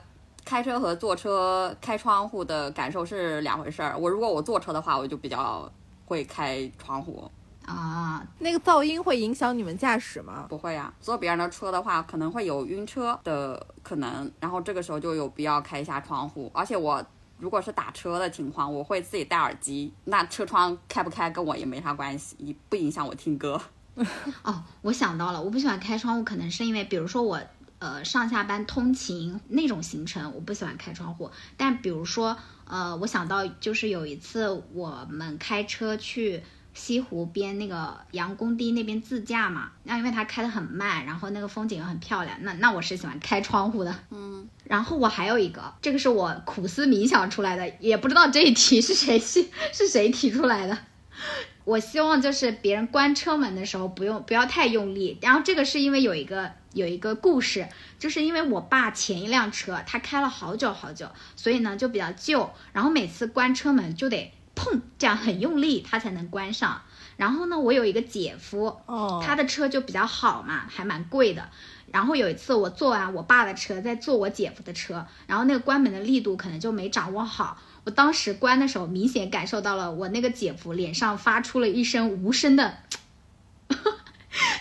Speaker 1: 开车和坐车开窗户的感受是两回事儿。我如果我坐车的话，我就比较会开窗户。
Speaker 3: 啊，
Speaker 2: 那个噪音会影响你们驾驶吗？
Speaker 1: 不会呀、坐别人的车的话，可能会有晕车的可能，然后这个时候就有必要开一下窗户。而且我如果是打车的情况，我会自己戴耳机，那车窗开不开跟我也没啥关系，不影响我听歌。
Speaker 3: 哦，我想到了，我不喜欢开窗户，可能是因为，比如说我呃上下班通勤那种行程，我不喜欢开窗户。但比如说呃，我想到就是有一次我们开车去西湖边那个杨公堤那边自驾嘛，那因为它开得很慢，然后那个风景又很漂亮，那那我是喜欢开窗户的。
Speaker 1: 嗯，
Speaker 3: 然后我还有一个，这个是我苦思冥想出来的，也不知道这一题是谁是是谁提出来的。我希望就是别人关车门的时候不用不要太用力，然后这个是因为有一个有一个故事，就是因为我爸前一辆车他开了好久好久，所以呢就比较旧，然后每次关车门就得砰这样很用力，它才能关上。然后呢，我有一个姐夫，
Speaker 2: 哦，
Speaker 3: 他的车就比较好嘛，还蛮贵的。然后有一次我坐完我爸的车，再坐我姐夫的车，然后那个关门的力度可能就没掌握好。我当时关的时候，明显感受到了我那个姐夫脸上发出了一声无声的，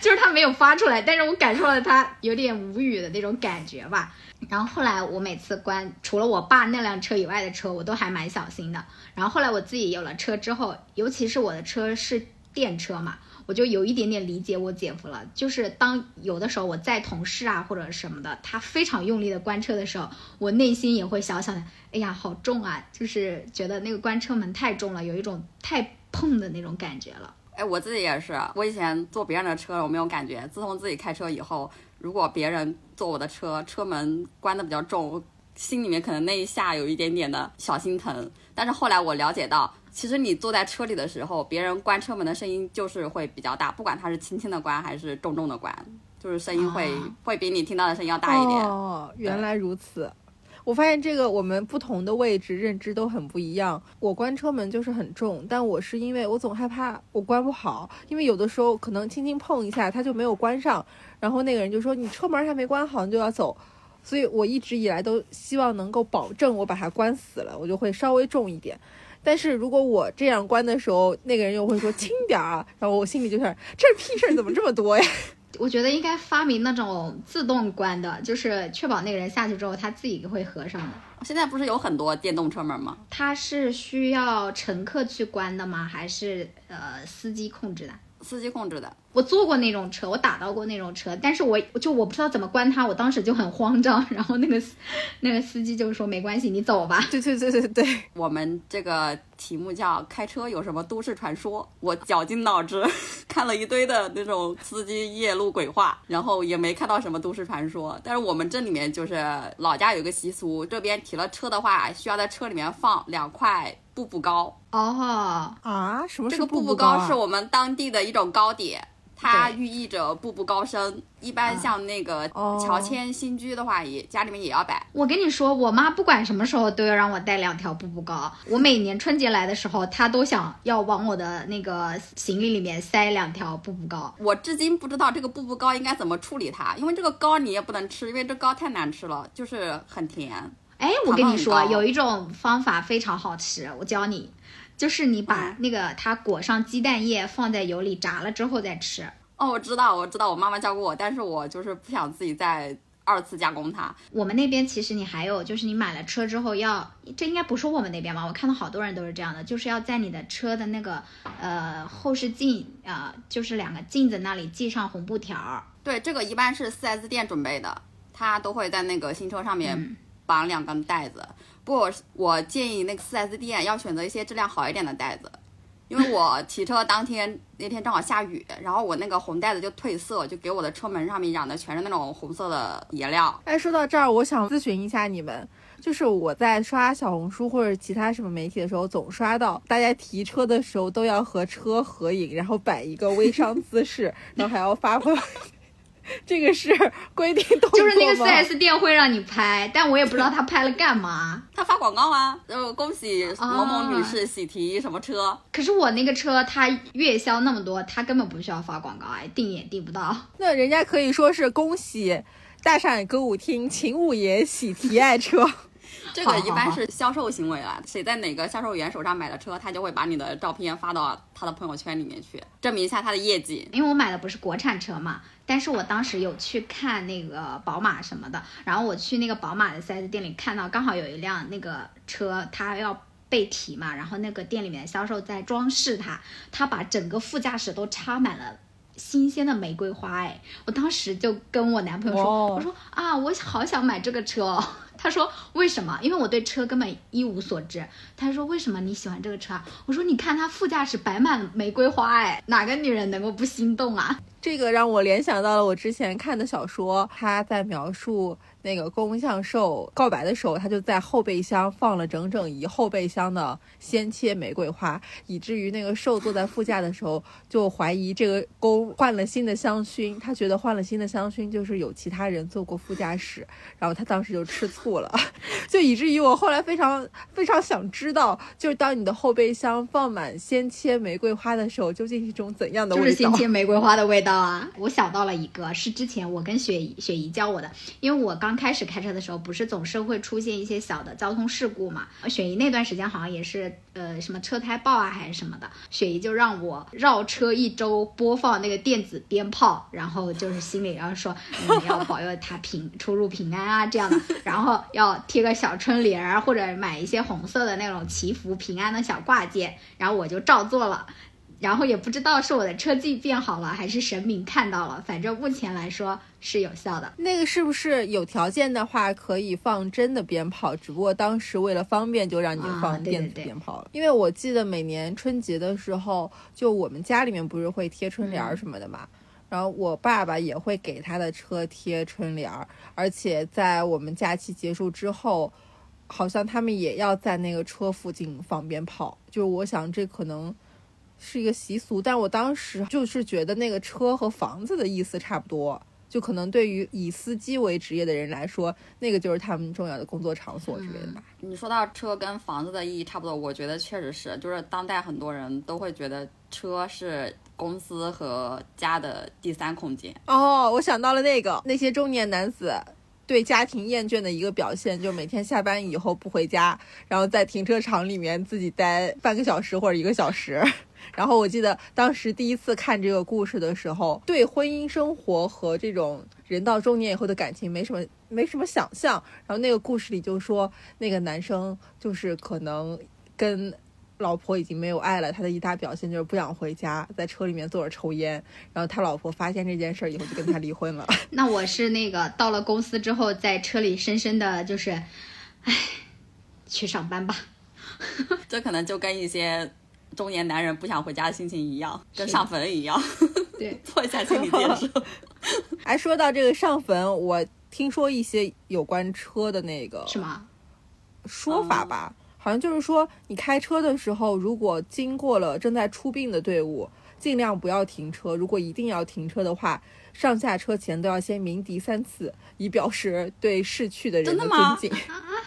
Speaker 3: 就是他没有发出来，但是我感受了他有点无语的那种感觉吧。然后后来我每次关除了我爸那辆车以外的车，我都还蛮小心的。然后后来我自己有了车之后，尤其是我的车是电车嘛，我就有一点点理解我姐夫了。就是当有的时候我载同事啊或者什么的，他非常用力的关车的时候，我内心也会小小的，哎呀，好重啊！就是觉得那个关车门太重了，有一种太碰的那种感觉了。
Speaker 1: 哎，我自己也是，我以前坐别人的车我没有感觉，自从自己开车以后，如果别人坐我的车，车门关的比较重，心里面可能那一下有一点点的小心疼。但是后来我了解到，其实你坐在车里的时候，别人关车门的声音就是会比较大，不管他是轻轻的关还是重重的关，就是声音会、会比你听到的声音要大一点。
Speaker 2: 哦，原来如此。我发现这个我们不同的位置认知都很不一样。我关车门就是很重，但我是因为我总害怕我关不好，因为有的时候可能轻轻碰一下它就没有关上，然后那个人就说你车门还没关好，你就要走。所以我一直以来都希望能够保证我把它关死了，我就会稍微重一点。但是如果我这样关的时候，那个人又会说轻点儿，然后我心里就想这屁事儿怎么这么多呀？
Speaker 3: 我觉得应该发明那种自动关的，就是确保那个人下去之后他自己会合上的。
Speaker 1: 现在不是有很多电动车门吗？
Speaker 3: 它是需要乘客去关的吗？还是呃司机控制的？
Speaker 1: 司机控制的。
Speaker 3: 我坐过那种车，我打到过那种车，但是我就我不知道怎么关它，我当时就很慌张。然后那个那个司机就说没关系，你走吧。
Speaker 2: 对对对对对，
Speaker 1: 我们这个题目叫开车有什么都市传说？我绞尽脑汁 看了一堆的那种司机夜路鬼话，然后也没看到什么都市传说。但是我们这里面就是老家有一个习俗，这边提了车的话，需要在车里面放两块步步高。
Speaker 3: 哦，
Speaker 2: 啊，什么
Speaker 1: 这
Speaker 2: 是步
Speaker 1: 个步步高
Speaker 2: 啊
Speaker 1: 是我们当地的一种糕点，它寓意着步步高升。一般像那个
Speaker 2: 哦
Speaker 1: 乔迁新居的话，也家里面也要摆。
Speaker 3: 我跟你说，我妈不管什么时候都要让我带两条步步高。我每年春节来的时候，她都想要往我的那个行李里面塞两条步步高。
Speaker 1: 我至今不知道这个步步高应该怎么处理它，因为这个糕你也不能吃，因为这糕太难吃了，就是很甜。
Speaker 3: 哎，我跟你说，有一种方法非常好吃，我教你，就是你把那个它裹上鸡蛋液，放在油里炸了之后再吃。
Speaker 1: 哦，我知道，我知道，我妈妈教过我，但是我就是不想自己再二次加工它。
Speaker 3: 我们那边其实你还有，就是你买了车之后要，这应该不是我们那边吧？我看到好多人都是这样的，就是要在你的车的那个呃后视镜啊、呃就是两个镜子那里系上红布条儿。
Speaker 1: 对，这个一般是 4S 店准备的，它都会在那个新车上面
Speaker 3: 嗯
Speaker 1: 绑两根带子。不过我建议那个 4S 店要选择一些质量好一点的带子，因为我提车当天那天正好下雨，然后我那个红带子就褪色，就给我的车门上面染的全是那种红色的颜料。
Speaker 2: 哎，说到这儿，我想咨询一下你们，就是我在刷小红书或者其他什么媒体的时候，总刷到大家提车的时候都要和车合影，然后摆一个微商姿势，然后还要发朋友。这个是规定动作
Speaker 3: 就是那个
Speaker 2: 吗
Speaker 3: 4S 店会让你拍，但我也不知道他拍了干嘛。
Speaker 1: 他发广告啊，呃，恭喜某某
Speaker 3: 啊
Speaker 1: 女士喜提什么车。
Speaker 3: 可是我那个车它月销那么多，它根本不需要发广告，哎，订也订不到。
Speaker 2: 那人家可以说是恭喜大上海歌舞厅秦五爷喜提爱车。
Speaker 1: 这个一般是销售行为啊，谁在哪个销售员手上买的车，他就会把你的照片发到他的朋友圈里面去，证明一下他的业绩。
Speaker 3: 因为我买的不是国产车嘛，但是我当时有去看那个宝马什么的，然后我去那个宝马的 4S 店里看到，刚好有一辆那个车，它要被提嘛，然后那个店里面的销售在装饰它，他把整个副驾驶都插满了。新鲜的玫瑰花，哎，我当时就跟我男朋友说，
Speaker 2: 哇
Speaker 3: 我说啊，我好想买这个车哦。他说为什么？因为我对车根本一无所知。他说为什么你喜欢这个车啊？我说你看它副驾驶摆满玫瑰花，哎，哪个女人能够不心动啊？
Speaker 2: 这个让我联想到了我之前看的小说，他在描述那个宫向寿告白的时候，他就在后备箱放了整整一后备箱的鲜切玫瑰花，以至于那个寿坐在副驾的时候就怀疑这个宫换了新的香薰，他觉得换了新的香薰就是有其他人坐过副驾驶，然后他当时就吃醋了，就以至于我后来非常非常想知道，就是当你的后备箱放满鲜切玫瑰花的时候，究竟是一种怎样的味道？
Speaker 3: 就是鲜切玫瑰花的味道啊！我想到了一个，是之前我跟雪姨雪姨教我的，因为我刚开始开车的时候，不是总是会出现一些小的交通事故嘛。雪姨那段时间好像也是呃什么车胎爆啊还是什么的，雪姨就让我绕车一周播放那个电子鞭炮，然后就是心里然后说嗯要保佑他平出入平安啊这样的，然后要贴个小春联儿或者买一些红色的那种祈福平安的小挂件，然后我就照做了。然后也不知道是我的车技变好了，还是神明看到了，反正目前来说是有效的。
Speaker 2: 那个是不是有条件的话可以放真的鞭炮？只不过当时为了方便，就让你
Speaker 3: 啊
Speaker 2: 放电子
Speaker 3: 对对对
Speaker 2: 鞭炮了。因为我记得每年春节的时候，就我们家里面不是会贴春联儿什么的嘛。然后我爸爸也会给他的车贴春联儿，而且在我们假期结束之后，好像他们也要在那个车附近放鞭炮。就是我想这可能是一个习俗，但我当时就是觉得那个车和房子的意思差不多，就可能对于以司机为职业的人来说，那个就是他们重要的工作场所之类的吧。
Speaker 1: 你说到车跟房子的意义差不多，我觉得确实是，就是当代很多人都会觉得车是公司和家的第三空间。
Speaker 2: 哦，我想到了那个那些中年男子。对家庭厌倦的一个表现，就每天下班以后不回家，然后在停车场里面自己待半个小时或者一个小时。然后我记得当时第一次看这个故事的时候，对婚姻生活和这种人到中年以后的感情没什么没什么想象。然后那个故事里就说，那个男生就是可能跟老婆已经没有爱了，他的一大表现就是不想回家，在车里面坐着抽烟。然后他老婆发现这件事儿以后，就跟他离婚了。
Speaker 3: 那我是那个到了公司之后，在车里深深的就是，唉，去上班吧。
Speaker 1: 这可能就跟一些中年男人不想回家的心情一样，跟上坟一样，
Speaker 3: 对，
Speaker 1: 做一下心理建设。
Speaker 2: 哎，说到这个上坟，我听说一些有关车的那个
Speaker 3: 什么？
Speaker 2: 说法吧，好像就是说，你开车的时候，如果经过了正在出殡的队伍，尽量不要停车。如果一定要停车的话，上下车前都要先鸣笛三次，以表示对逝去的人的
Speaker 1: 真的吗
Speaker 2: 尊敬。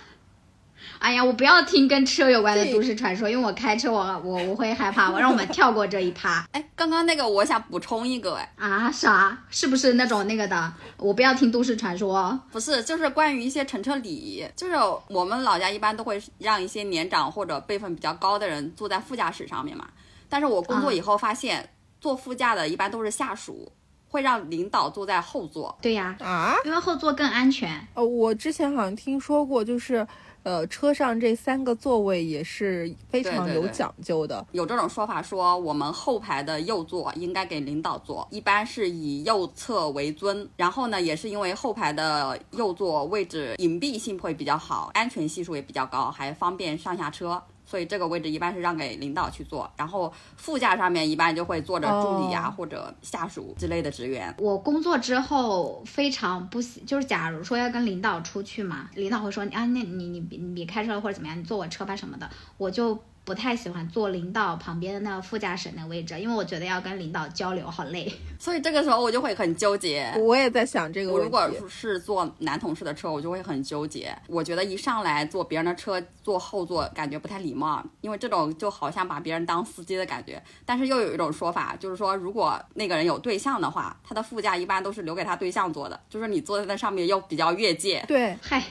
Speaker 3: 哎呀，我不要听跟车有关的都市传说，因为我开车我我我会害怕。我让我们跳过这一趴
Speaker 1: 哎，刚刚那个我想补充一个，哎，
Speaker 3: 啊？啥？是不是那种那个的？我不要听都市传说。
Speaker 1: 不是，就是关于一些乘车礼仪，就是我们老家一般都会让一些年长或者辈分比较高的人坐在副驾驶上面嘛。但是我工作以后发现，坐副驾的一般都是下属，会让领导坐在后座。
Speaker 3: 对呀，
Speaker 2: 啊，
Speaker 3: 因为后座更安全。
Speaker 2: 呃，我之前好像听说过，就是呃，车上这三个座位也是非常有讲究的。
Speaker 1: 有这种说法说，我们后排的右座应该给领导坐，一般是以右侧为尊。然后呢，也是因为后排的右座位置隐蔽性会比较好，安全系数也比较高，还方便上下车。所以这个位置一般是让给领导去坐，然后副驾上面一般就会坐着助理啊、
Speaker 2: 哦
Speaker 1: 或者下属之类的职员。
Speaker 3: 我工作之后非常不喜，就是假如说要跟领导出去嘛，领导会说啊，那你你别你别开车了或者怎么样，你坐我车吧什么的，我就不太喜欢坐领导旁边的那个副驾驶那个位置，因为我觉得要跟领导交流好累。
Speaker 1: 所以这个时候我就会很纠结。
Speaker 2: 我也在想这个问题。
Speaker 1: 我如果是坐男同事的车，我就会很纠结。我觉得一上来坐别人的车坐后座，感觉不太礼貌，因为这种就好像把别人当司机的感觉。但是又有一种说法，就是说如果那个人有对象的话，他的副驾一般都是留给他对象坐的，就是你坐在那上面又比较越界。
Speaker 2: 对
Speaker 3: 嗨，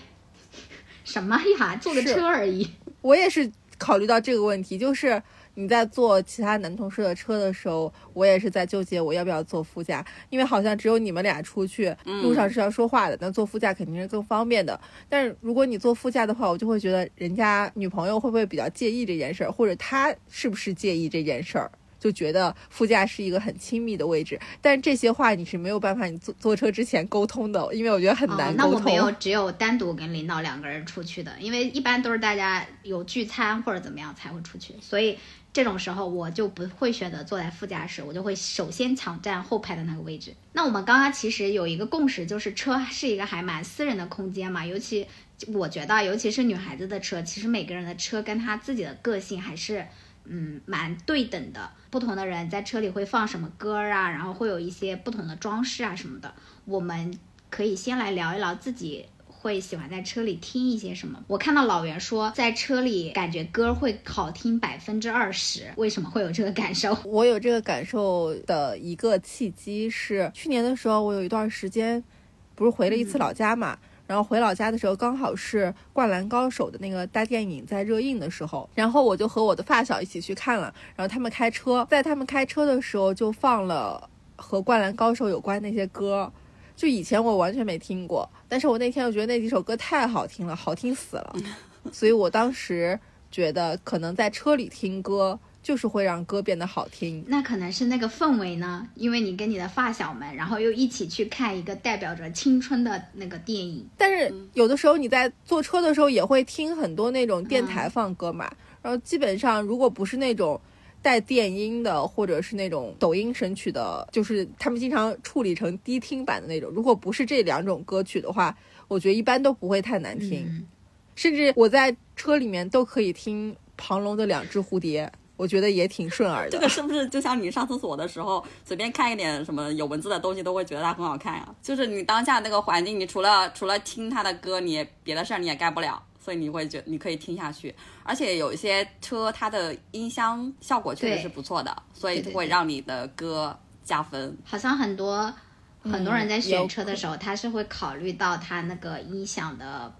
Speaker 3: 什么呀，坐个车而已。
Speaker 2: 我也是考虑到这个问题，就是你在坐其他男同事的车的时候，我也是在纠结我要不要坐副驾，因为好像只有你们俩出去路上是要说话的，那坐副驾肯定是更方便的。但是如果你坐副驾的话，我就会觉得人家女朋友会不会比较介意这件事儿，或者他是不是介意这件事儿。就觉得副驾是一个很亲密的位置，但这些话你是没有办法你坐坐车之前沟通的，因为我觉得很难
Speaker 3: 哦、那
Speaker 2: 沟通。
Speaker 3: 我没有，只有单独跟领导两个人出去的，因为一般都是大家有聚餐或者怎么样才会出去，所以这种时候我就不会选择坐在副驾驶，我就会首先抢占后排的那个位置。那我们刚刚其实有一个共识，就是车是一个还蛮私人的空间嘛，尤其我觉得，尤其是女孩子的车，其实每个人的车跟她自己的个性还是。嗯，蛮对等的。不同的人在车里会放什么歌啊，然后会有一些不同的装饰啊什么的。我们可以先来聊一聊自己会喜欢在车里听一些什么。我看到老袁说，在车里感觉歌会好听百分之二十，为什么会有这个感受？
Speaker 2: 我有这个感受的一个契机是去年的时候，我有一段时间不是回了一次老家嘛。然后回老家的时候，刚好是《灌篮高手》的那个大电影在热映的时候，然后我就和我的发小一起去看了。然后他们开车，在他们开车的时候就放了和《灌篮高手》有关那些歌，就以前我完全没听过，但是我那天我觉得那几首歌太好听了，好听死了，所以我当时觉得可能在车里听歌就是会让歌变得好听。
Speaker 3: 那可能是那个氛围呢，因为你跟你的发小们，然后又一起去看一个代表着青春的那个电影。
Speaker 2: 但是有的时候你在坐车的时候也会听很多那种电台放歌嘛，然后基本上如果不是那种带电音的，或者是那种抖音神曲的，就是他们经常处理成低听版的那种，如果不是这两种歌曲的话，我觉得一般都不会太难听。
Speaker 3: 嗯
Speaker 2: 甚至我在车里面都可以听庞龙的《两只蝴蝶》，我觉得也挺顺耳的。
Speaker 1: 这个是不是就像你上厕所的时候，随便看一点什么有文字的东西，都会觉得它很好看呀、就是你当下那个环境，你除了除了听他的歌，你也别的事儿你也干不了，所以你会觉你可以听下去。而且有一些车它的音箱效果确实是不错的，所以
Speaker 3: 对对对
Speaker 1: 会让你的歌加分。
Speaker 3: 好像很多很多人在选车的时候，他是会考虑到他那个音响的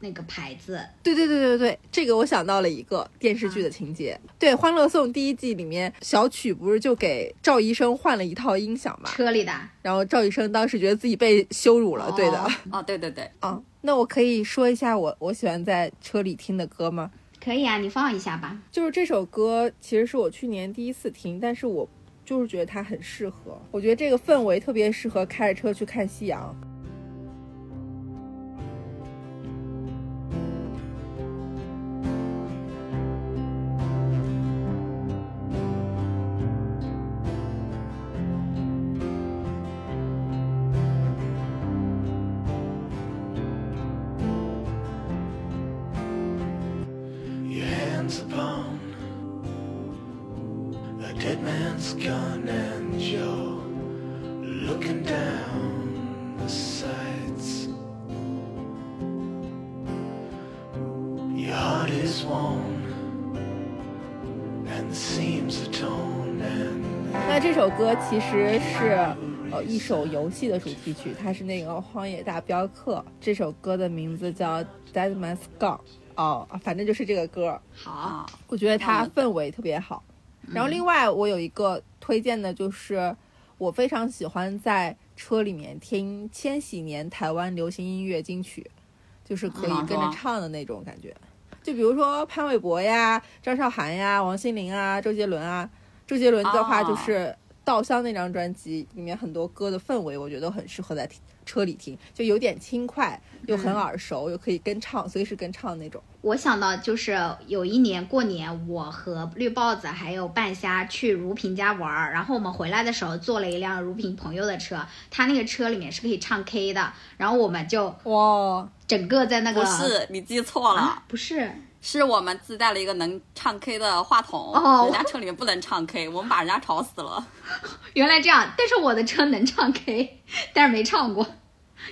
Speaker 3: 那个牌子。
Speaker 2: 对对对对对，这个我想到了一个电视剧的情节。对，《欢乐颂》第一季里面，小曲不是就给赵医生换了一套音响嘛？
Speaker 3: 车里的，
Speaker 2: 然后赵医生当时觉得自己被羞辱了，对的。
Speaker 1: 哦，哦对对对，
Speaker 2: 啊，那我可以说一下我我喜欢在车里听的歌吗？
Speaker 3: 可以啊，你放一下吧。
Speaker 2: 就是这首歌，其实是我去年第一次听，但是我就是觉得它很适合。我觉得这个氛围特别适合开着车去看夕阳。其实是呃一首游戏的主题曲，它是那个《荒野大镖客》。这首歌的名字叫《Dead Man's Gone》。哦，反正就是这个歌，
Speaker 3: 好，
Speaker 1: 啊，
Speaker 2: 我觉得它氛围特别好。然后另外我有一个推荐的，就是我非常喜欢在车里面听千禧年台湾流行音乐金曲，就是可以跟着唱的那种感觉。就比如说潘玮柏呀、张韶涵呀、王心凌啊、周杰伦啊。周杰伦的话
Speaker 1: 哦
Speaker 2: 就是《稻香》那张专辑里面很多歌的氛围，我觉得很适合在车里听，就有点轻快，又很耳熟，又可以跟唱，随时跟唱那种。
Speaker 3: 我想到就是有一年过年，我和绿豹子还有半夏去如萍家玩儿，然后我们回来的时候坐了一辆如萍朋友的车，他那个车里面是可以唱 K 的，然后我们就
Speaker 2: 哇，
Speaker 3: 整个在那个
Speaker 1: 不是你记错了，
Speaker 3: 啊，不是
Speaker 1: 是我们自带了一个能唱 K 的话筒，
Speaker 3: 哦
Speaker 1: 人家车里面不能唱 K，我们把人家吵死了。
Speaker 3: 原来这样，但是我的车能唱 K，但是没唱过，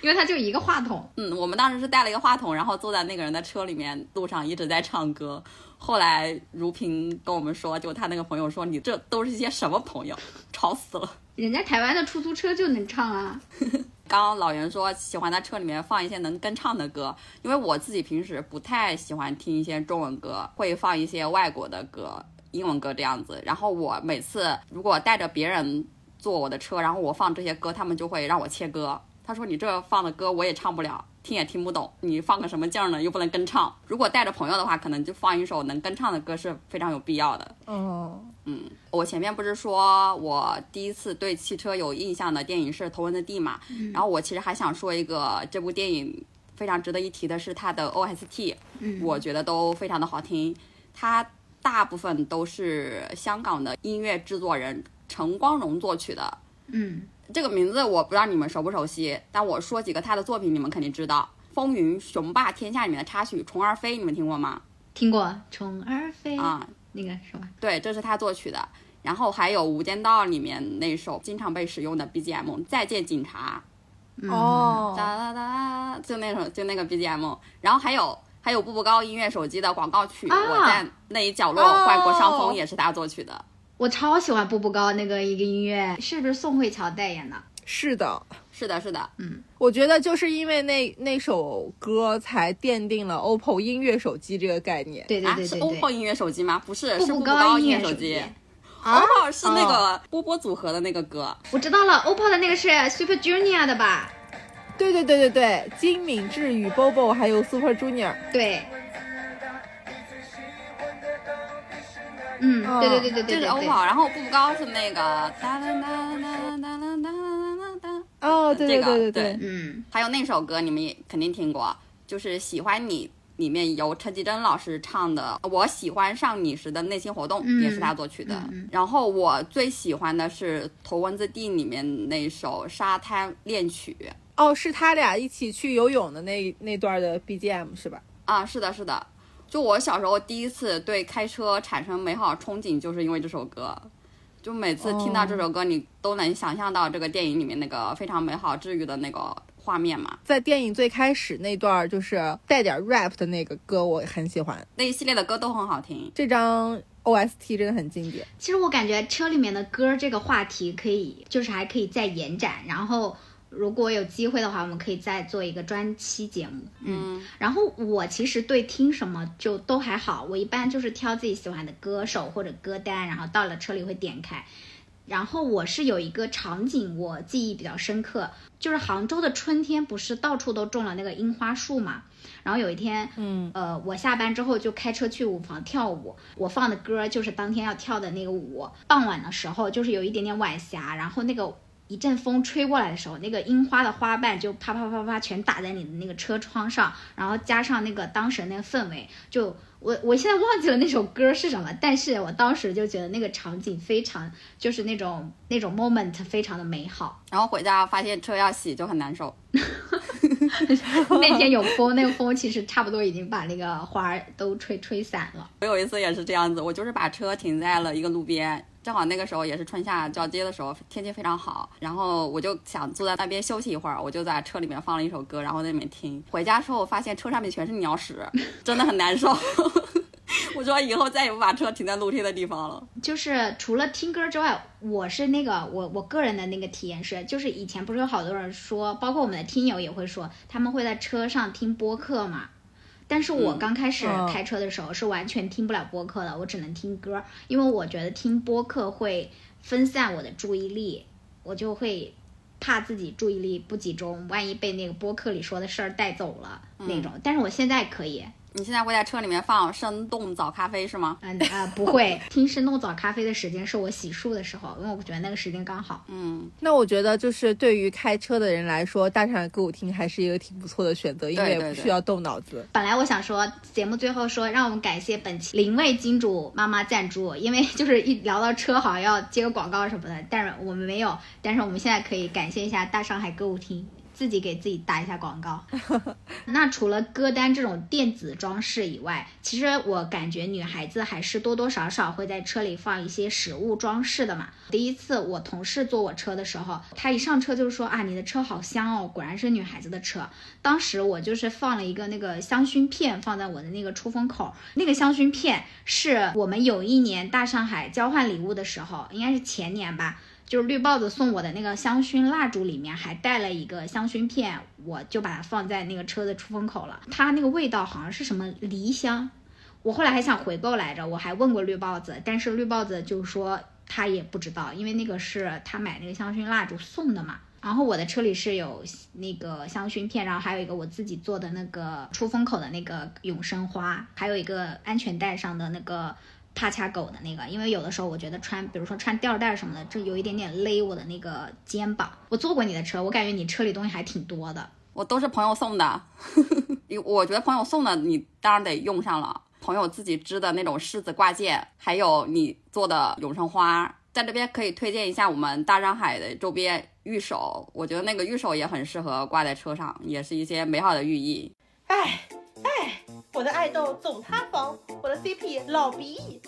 Speaker 3: 因为它就一个话筒。
Speaker 1: 嗯，我们当时是带了一个话筒，然后坐在那个人的车里面，路上一直在唱歌。后来如萍跟我们说，就他那个朋友说：“你这都是一些什么朋友，吵死了。”
Speaker 3: 人家台湾的出租车就能唱啊，
Speaker 1: 刚刚老袁说喜欢在车里面放一些能跟唱的歌，因为我自己平时不太喜欢听一些中文歌，会放一些外国的歌、英文歌这样子。然后我每次如果带着别人坐我的车，然后我放这些歌，他们就会让我切歌。他说你这放的歌我也唱不了，听也听不懂，你放个什么劲儿呢？又不能跟唱。如果带着朋友的话，可能就放一首能跟唱的歌是非常有必要的。
Speaker 2: 哦，
Speaker 1: 我前面不是说我第一次对汽车有印象的电影是《头文字 D》嘛，然后我其实还想说一个这部电影非常值得一提的是它的 OST，、我觉得都非常的好听，它大部分都是香港的音乐制作人陈光荣作曲的。
Speaker 3: 嗯，
Speaker 1: 这个名字我不知道你们熟不熟悉，但我说几个他的作品，你们肯定知道，《风云雄霸天下》里面的插曲《虫儿飞》，你们听过吗？
Speaker 3: 听过《虫儿飞》
Speaker 1: 啊，
Speaker 3: 那个是吧？
Speaker 1: 对，这是他作曲的。然后还有《无间道》里面那首经常被使用的 BGM《再见警察》，
Speaker 2: 哦，
Speaker 1: 哒哒哒，就那首就那个 BGM。然后还有还有步步高音乐手机的广告曲，
Speaker 3: 啊
Speaker 1: 我在那一角落
Speaker 2: 哦
Speaker 1: 换过上风，也是他作曲的。
Speaker 3: 我超喜欢步步高那个一个音乐，是不是宋慧乔代言的？
Speaker 2: 是的，
Speaker 1: 是的，是的，嗯
Speaker 2: 我觉得就是因为那那首歌才奠定了 OPPO 音乐手机这个概念。
Speaker 3: 对对对，是
Speaker 1: OPPO，音乐手机吗？不是，是步
Speaker 3: 步步
Speaker 1: 步高
Speaker 3: 音
Speaker 1: 乐手
Speaker 3: 手机。
Speaker 2: 啊
Speaker 1: 哦，是那个波波组合的那个歌。
Speaker 3: 我知道了，OPPO 的那个是 Super Junior 的吧？
Speaker 2: 对对对对对，金敏智与 Bobo 还有 Super Junior。
Speaker 3: 对，嗯，
Speaker 2: 对
Speaker 3: 对对对对
Speaker 1: 这是
Speaker 3: 对对对。
Speaker 1: 欧宝，然后步步高是那个哒哒哒哒哒哒哒
Speaker 2: 哦，对对
Speaker 1: 这个
Speaker 2: 对对
Speaker 1: 对
Speaker 3: 嗯，
Speaker 1: 还有那首歌你们也肯定听过，就是《喜欢你》里面由陈绮贞老师唱的《我喜欢上你时的内心活动》，
Speaker 3: 嗯
Speaker 1: 也是他作曲的。然后我最喜欢的是《头文字 D》里面那首《沙滩恋曲》。
Speaker 2: 哦，是他俩一起去游泳的那那段的 BGM 是吧？
Speaker 1: 啊，是的，是的。就我小时候第一次对开车产生美好憧憬，就是因为这首歌。就每次听到这首歌，你都能想象到这个电影里面那个非常美好、治愈的那个画面嘛。
Speaker 2: 在电影最开始那段就是带点 rap 的那个歌，我很喜欢。
Speaker 1: 那一系列的歌都很好听。
Speaker 2: 这张 OST 真的很经典。
Speaker 3: 其实我感觉车里面的歌这个话题可以，就是还可以再延展。然后如果有机会的话，我们可以再做一个专期节目。
Speaker 1: 嗯，
Speaker 3: 然后我其实对听什么就都还好，我一般就是挑自己喜欢的歌手或者歌单，然后到了车里会点开。然后我是有一个场景我记忆比较深刻，就是杭州的春天不是到处都种了那个樱花树嘛。然后有一天，
Speaker 2: 嗯，
Speaker 3: 呃，我下班之后就开车去舞房跳舞，我放的歌就是当天要跳的那个舞。傍晚的时候就是有一点点晚霞，然后那个一阵风吹过来的时候，那个樱花的花瓣就啪啪啪啪全打在你的那个车窗上，然后加上那个当时那个氛围，就我我现在忘记了那首歌是什么，但是我当时就觉得那个场景非常，就是那种那种 moment 非常的美好。
Speaker 1: 然后回家发现车要洗就很难受。
Speaker 3: 那天有风，那个风其实差不多已经把那个花儿都吹吹散了。
Speaker 1: 我有一次也是这样子，我就是把车停在了一个路边，正好那个时候也是春夏交接的时候，天气非常好，然后我就想坐在那边休息一会儿，我就在车里面放了一首歌，然后在里面听。回家之后我发现车上面全是鸟屎，真的很难受。我说以后再也不把车停在露天的地方了。
Speaker 3: 就是除了听歌之外，我是那个我我个人的那个体验是，就是以前不是有好多人说，包括我们的听友也会说，他们会在车上听播客嘛。但是我
Speaker 1: 嗯
Speaker 3: 刚开始
Speaker 2: 嗯
Speaker 3: 开车的时候是完全听不了播客的，我只能听歌，因为我觉得听播客会分散我的注意力，我就会怕自己注意力不集中，万一被那个播客里说的事儿带走了那种。但是我现在可以，
Speaker 1: 你现在会在车里面放生动早咖啡是吗？
Speaker 3: 嗯啊、不会听生动早咖啡的时间是我洗漱的时候，因为我觉得那个时间刚好。
Speaker 1: 嗯，
Speaker 2: 那我觉得就是对于开车的人来说，大上海歌舞厅还是一个挺不错的选择，因为也不需要动脑子。
Speaker 3: 本来我想说，节目最后说，让我们感谢本期零位金主妈妈赞助，因为就是 一聊到车，好像要接个广告什么的，但是我们没有。但是我们现在可以感谢一下大上海歌舞厅，自己给自己打一下广告。那除了歌单这种电子装饰以外，其实我感觉女孩子还是多多少少会在车里放一些实物装饰的嘛。第一次我同事坐我车的时候，她一上车就说啊，你的车好香哦，果然是女孩子的车。当时我就是放了一个那个香薰片放在我的那个出风口，那个香薰片是我们有一年大上海交换礼物的时候，应该是前年吧。就是绿豹子送我的那个香薰蜡烛里面还带了一个香薰片，我就把它放在那个车的出风口了。它那个味道好像是什么梨香，我后来还想回购来着，我还问过绿豹子，但是绿豹子就说他也不知道，因为那个是他买那个香薰蜡烛送的嘛。然后我的车里是有那个香薰片，然后还有一个我自己做的那个出风口的那个永生花，还有一个安全带上的那个帕恰狗的那个，因为有的时候我觉得穿，比如说穿吊带什么的，这有一点点勒我的那个肩膀。我坐过你的车，我感觉你车里东西还挺多的。
Speaker 1: 我都是朋友送的，我觉得朋友送的你当然得用上了。朋友自己织的那种柿子挂件，还有你做的永生花，在这边可以推荐一下我们大上海的周边玉手，我觉得那个玉手也很适合挂在车上，也是一些美好的寓意。
Speaker 4: 哎哎，我的爱豆总塌房，我的 CP 老鼻。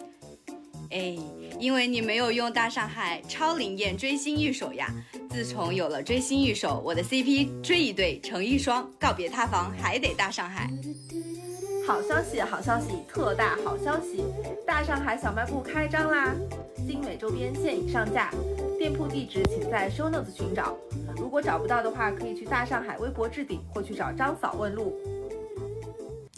Speaker 5: 哎，因为你没有用大上海超灵验追星御手呀！自从有了追星御手，我的 CP 追一对成一双，告别塌房还得大上海。
Speaker 4: 好消息，好消息，特大好消息！大上海小卖部开张啦！精美周边现已上架，店铺地址请在 show notes 寻找。如果找不到的话，可以去大上海微博置顶或去找张嫂问路。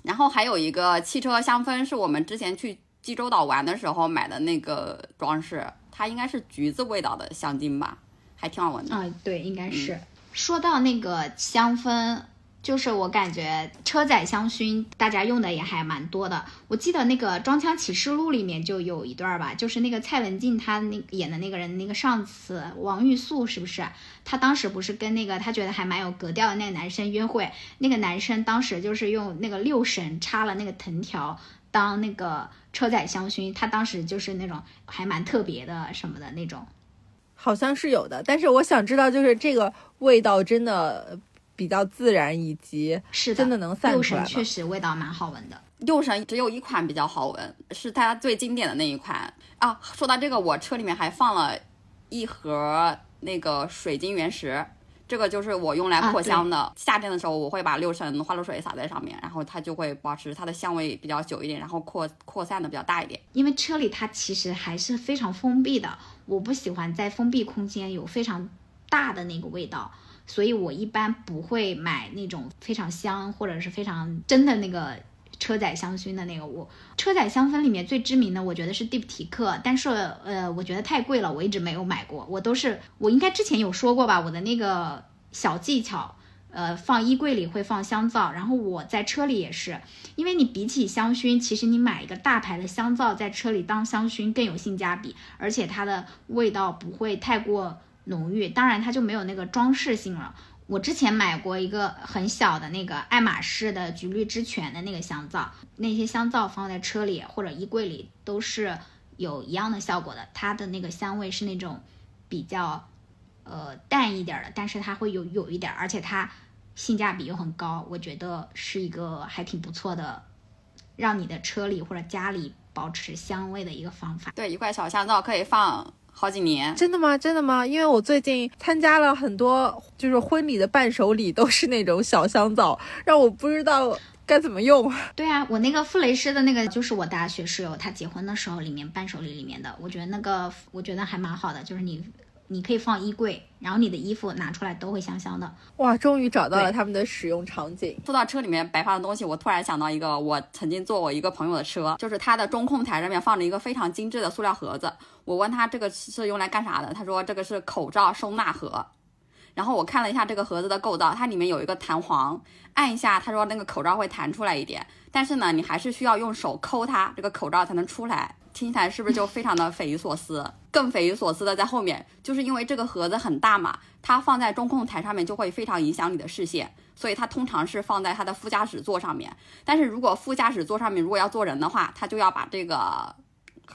Speaker 1: 然后还有一个汽车香氛，是我们之前去济州岛玩的时候买的那个装饰，它应该是橘子味道的香精吧，还挺好闻的。
Speaker 3: 啊、对，应该是。说到那个香氛，就是我感觉车载香薰大家用的也还蛮多的。我记得那个《装腔启示录》里面就有一段吧，就是那个蔡文静她那演的那个人，那个上司王玉素是不是？她当时不是跟那个她觉得还蛮有格调的那个男生约会，那个男生当时就是用那个六神插了那个藤条当那个车载香薰，他当时就是那种还蛮特别的什么的那种。
Speaker 2: 好像是有的，但是我想知道，就是这个味道真的比较自然，以及
Speaker 3: 是的，
Speaker 2: 真的能散
Speaker 3: 六
Speaker 2: 出来
Speaker 3: 确实味道蛮好闻的。
Speaker 1: 六神只有一款比较好闻，是它最经典的那一款啊。说到这个，我车里面还放了一盒那个水晶原石，这个就是我用来扩香的。夏天的时候，我会把六神花露水洒在上面，然后它就会保持它的香味比较久一点，然后扩扩散的比较大一点。
Speaker 3: 因为车里它其实还是非常封闭的，我不喜欢在封闭空间有非常大的那个味道，所以我一般不会买那种非常香或者是非常真的那个车载香薰的那个。我车载香氛里面最知名的，我觉得是蒂普提克，但是呃，我觉得太贵了，我一直没有买过。我都是我应该之前有说过吧，我的那个小技巧。呃，放衣柜里会放香皂，然后我在车里也是，因为你比起香薰，其实你买一个大牌的香皂在车里当香薰更有性价比，而且它的味道不会太过浓郁，当然它就没有那个装饰性了。我之前买过一个很小的那个爱马仕的橘绿之泉的那个香皂，那些香皂放在车里或者衣柜里都是有一样的效果的，它的那个香味是那种比较呃淡一点的，但是它会有有一点，而且它性价比又很高，我觉得是一个还挺不错的，让你的车里或者家里保持香味的一个方法。
Speaker 1: 对，一块小香皂可以放好几年。
Speaker 2: 真的吗？真的吗？因为我最近参加了很多，就是婚礼的伴手礼都是那种小香皂，让我不知道该怎么用。
Speaker 3: 对啊，我那个傅雷诗的那个就是我大学室友他结婚的时候里面伴手礼里面的，我觉得那个我觉得还蛮好的，就是你你可以放衣柜，然后你的衣服拿出来都会香香的。
Speaker 2: 哇，终于找到了他们的使用场景。
Speaker 1: 说到车里面摆放的东西，我突然想到一个，我曾经坐我一个朋友的车，就是他的中控台上面放着一个非常精致的塑料盒子。我问他这个是用来干啥的，他说这个是口罩收纳盒。然后我看了一下这个盒子的构造，它里面有一个弹簧，按一下，他说那个口罩会弹出来一点。但是呢，你还是需要用手抠它，这个口罩才能出来。听起来是不是就非常的匪夷所思？更匪夷所思的在后面，就是因为这个盒子很大嘛，它放在中控台上面就会非常影响你的视线，所以它通常是放在它的副驾驶座上面。但是如果副驾驶座上面如果要坐人的话，他就要把这个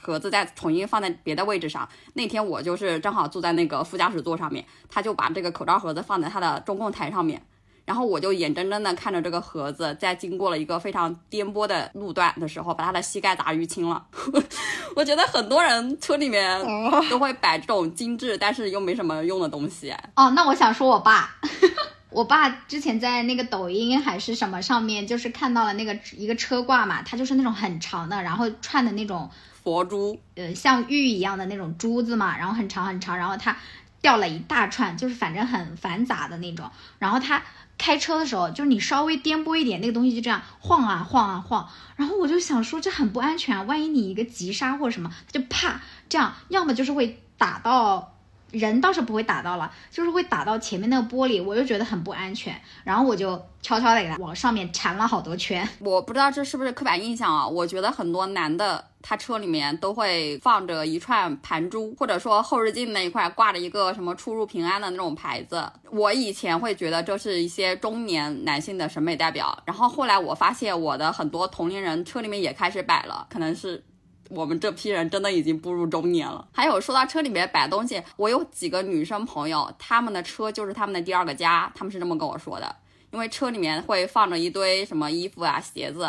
Speaker 1: 盒子再重新放在别的位置上。那天我就是正好坐在那个副驾驶座上面，他就把这个口罩盒子放在他的中控台上面。然后我就眼睁睁的看着这个盒子在经过了一个非常颠簸的路段的时候，把他的膝盖砸淤青了。我觉得很多人车里面都会摆这种精致但是又没什么用的东西。
Speaker 3: 哦，那我想说我爸，我爸之前在那个抖音还是什么上面，就是看到了那个一个车挂嘛，它就是那种很长的，然后串的那种
Speaker 1: 佛珠，
Speaker 3: 呃像玉一样的那种珠子嘛，然后很长很长，然后它掉了一大串，就是反正很繁杂的那种。然后他开车的时候，就是你稍微颠簸一点，那个东西就这样晃啊晃啊晃。然后我就想说，这很不安全啊，万一你一个急刹或者什么，它就啪这样，要么就是会打到。人倒是不会打到了，就是会打到前面那个玻璃，我就觉得很不安全，然后我就悄悄的给它往上面缠了好多圈。
Speaker 1: 我不知道这是不是刻板印象啊？我觉得很多男的他车里面都会放着一串盘珠，或者说后视镜那一块挂着一个什么出入平安的那种牌子。我以前会觉得这是一些中年男性的审美代表，然后后来我发现我的很多同龄人车里面也开始摆了，可能是。我们这批人真的已经步入中年了。还有说到车里面摆东西，我有几个女生朋友，她们的车就是她们的第二个家，她们是这么跟我说的。因为车里面会放着一堆什么衣服啊、鞋子，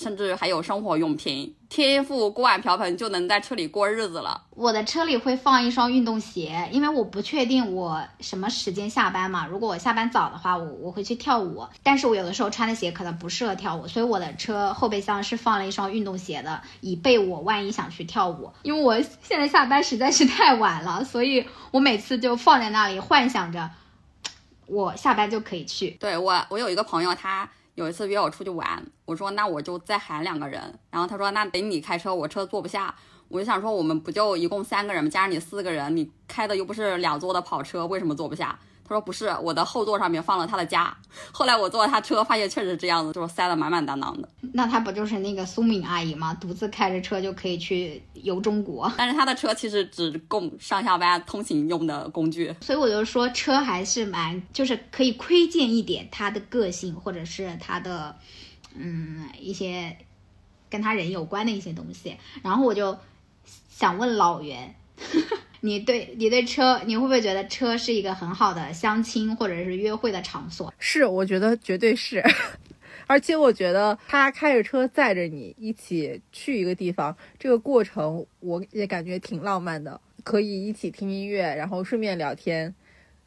Speaker 1: 甚至还有生活用品，贴一副锅碗瓢盆就能在车里过日子了。
Speaker 3: 我的车里会放一双运动鞋，因为我不确定我什么时间下班嘛。如果我下班早的话，我我会去跳舞，但是我有的时候穿的鞋可能不适合跳舞，所以我的车后备箱是放了一双运动鞋的，以备我万一想去跳舞。因为我现在下班实在是太晚了，所以我每次就放在那里，幻想着我下班就可以去。
Speaker 1: 对我，我有一个朋友，他有一次约我出去玩，我说那我就再喊两个人，然后他说那得你开车，我车坐不下。我就想说我们不就一共三个人吗？加上你四个人，你开的又不是两座的跑车，为什么坐不下？他他说不是，我的后座上面放了他的家。后来我坐了他车，发现确实这样子，就是塞得满满当当的。
Speaker 3: 那他不就是那个苏敏阿姨吗？独自开着车就可以去游中国。
Speaker 1: 但是他的车其实只供上下班通行用的工具。
Speaker 3: 所以我就说，车还是蛮，就是可以窥见一点他的个性，或者是他的，嗯，一些跟他人有关的一些东西。然后我就想问老袁，你对你对车，你会不会觉得车是一个很好的相亲或者是约会的场所？
Speaker 2: 是，我觉得绝对是。而且我觉得他开着车载着你一起去一个地方，这个过程我也感觉挺浪漫的，可以一起听音乐，然后顺便聊天，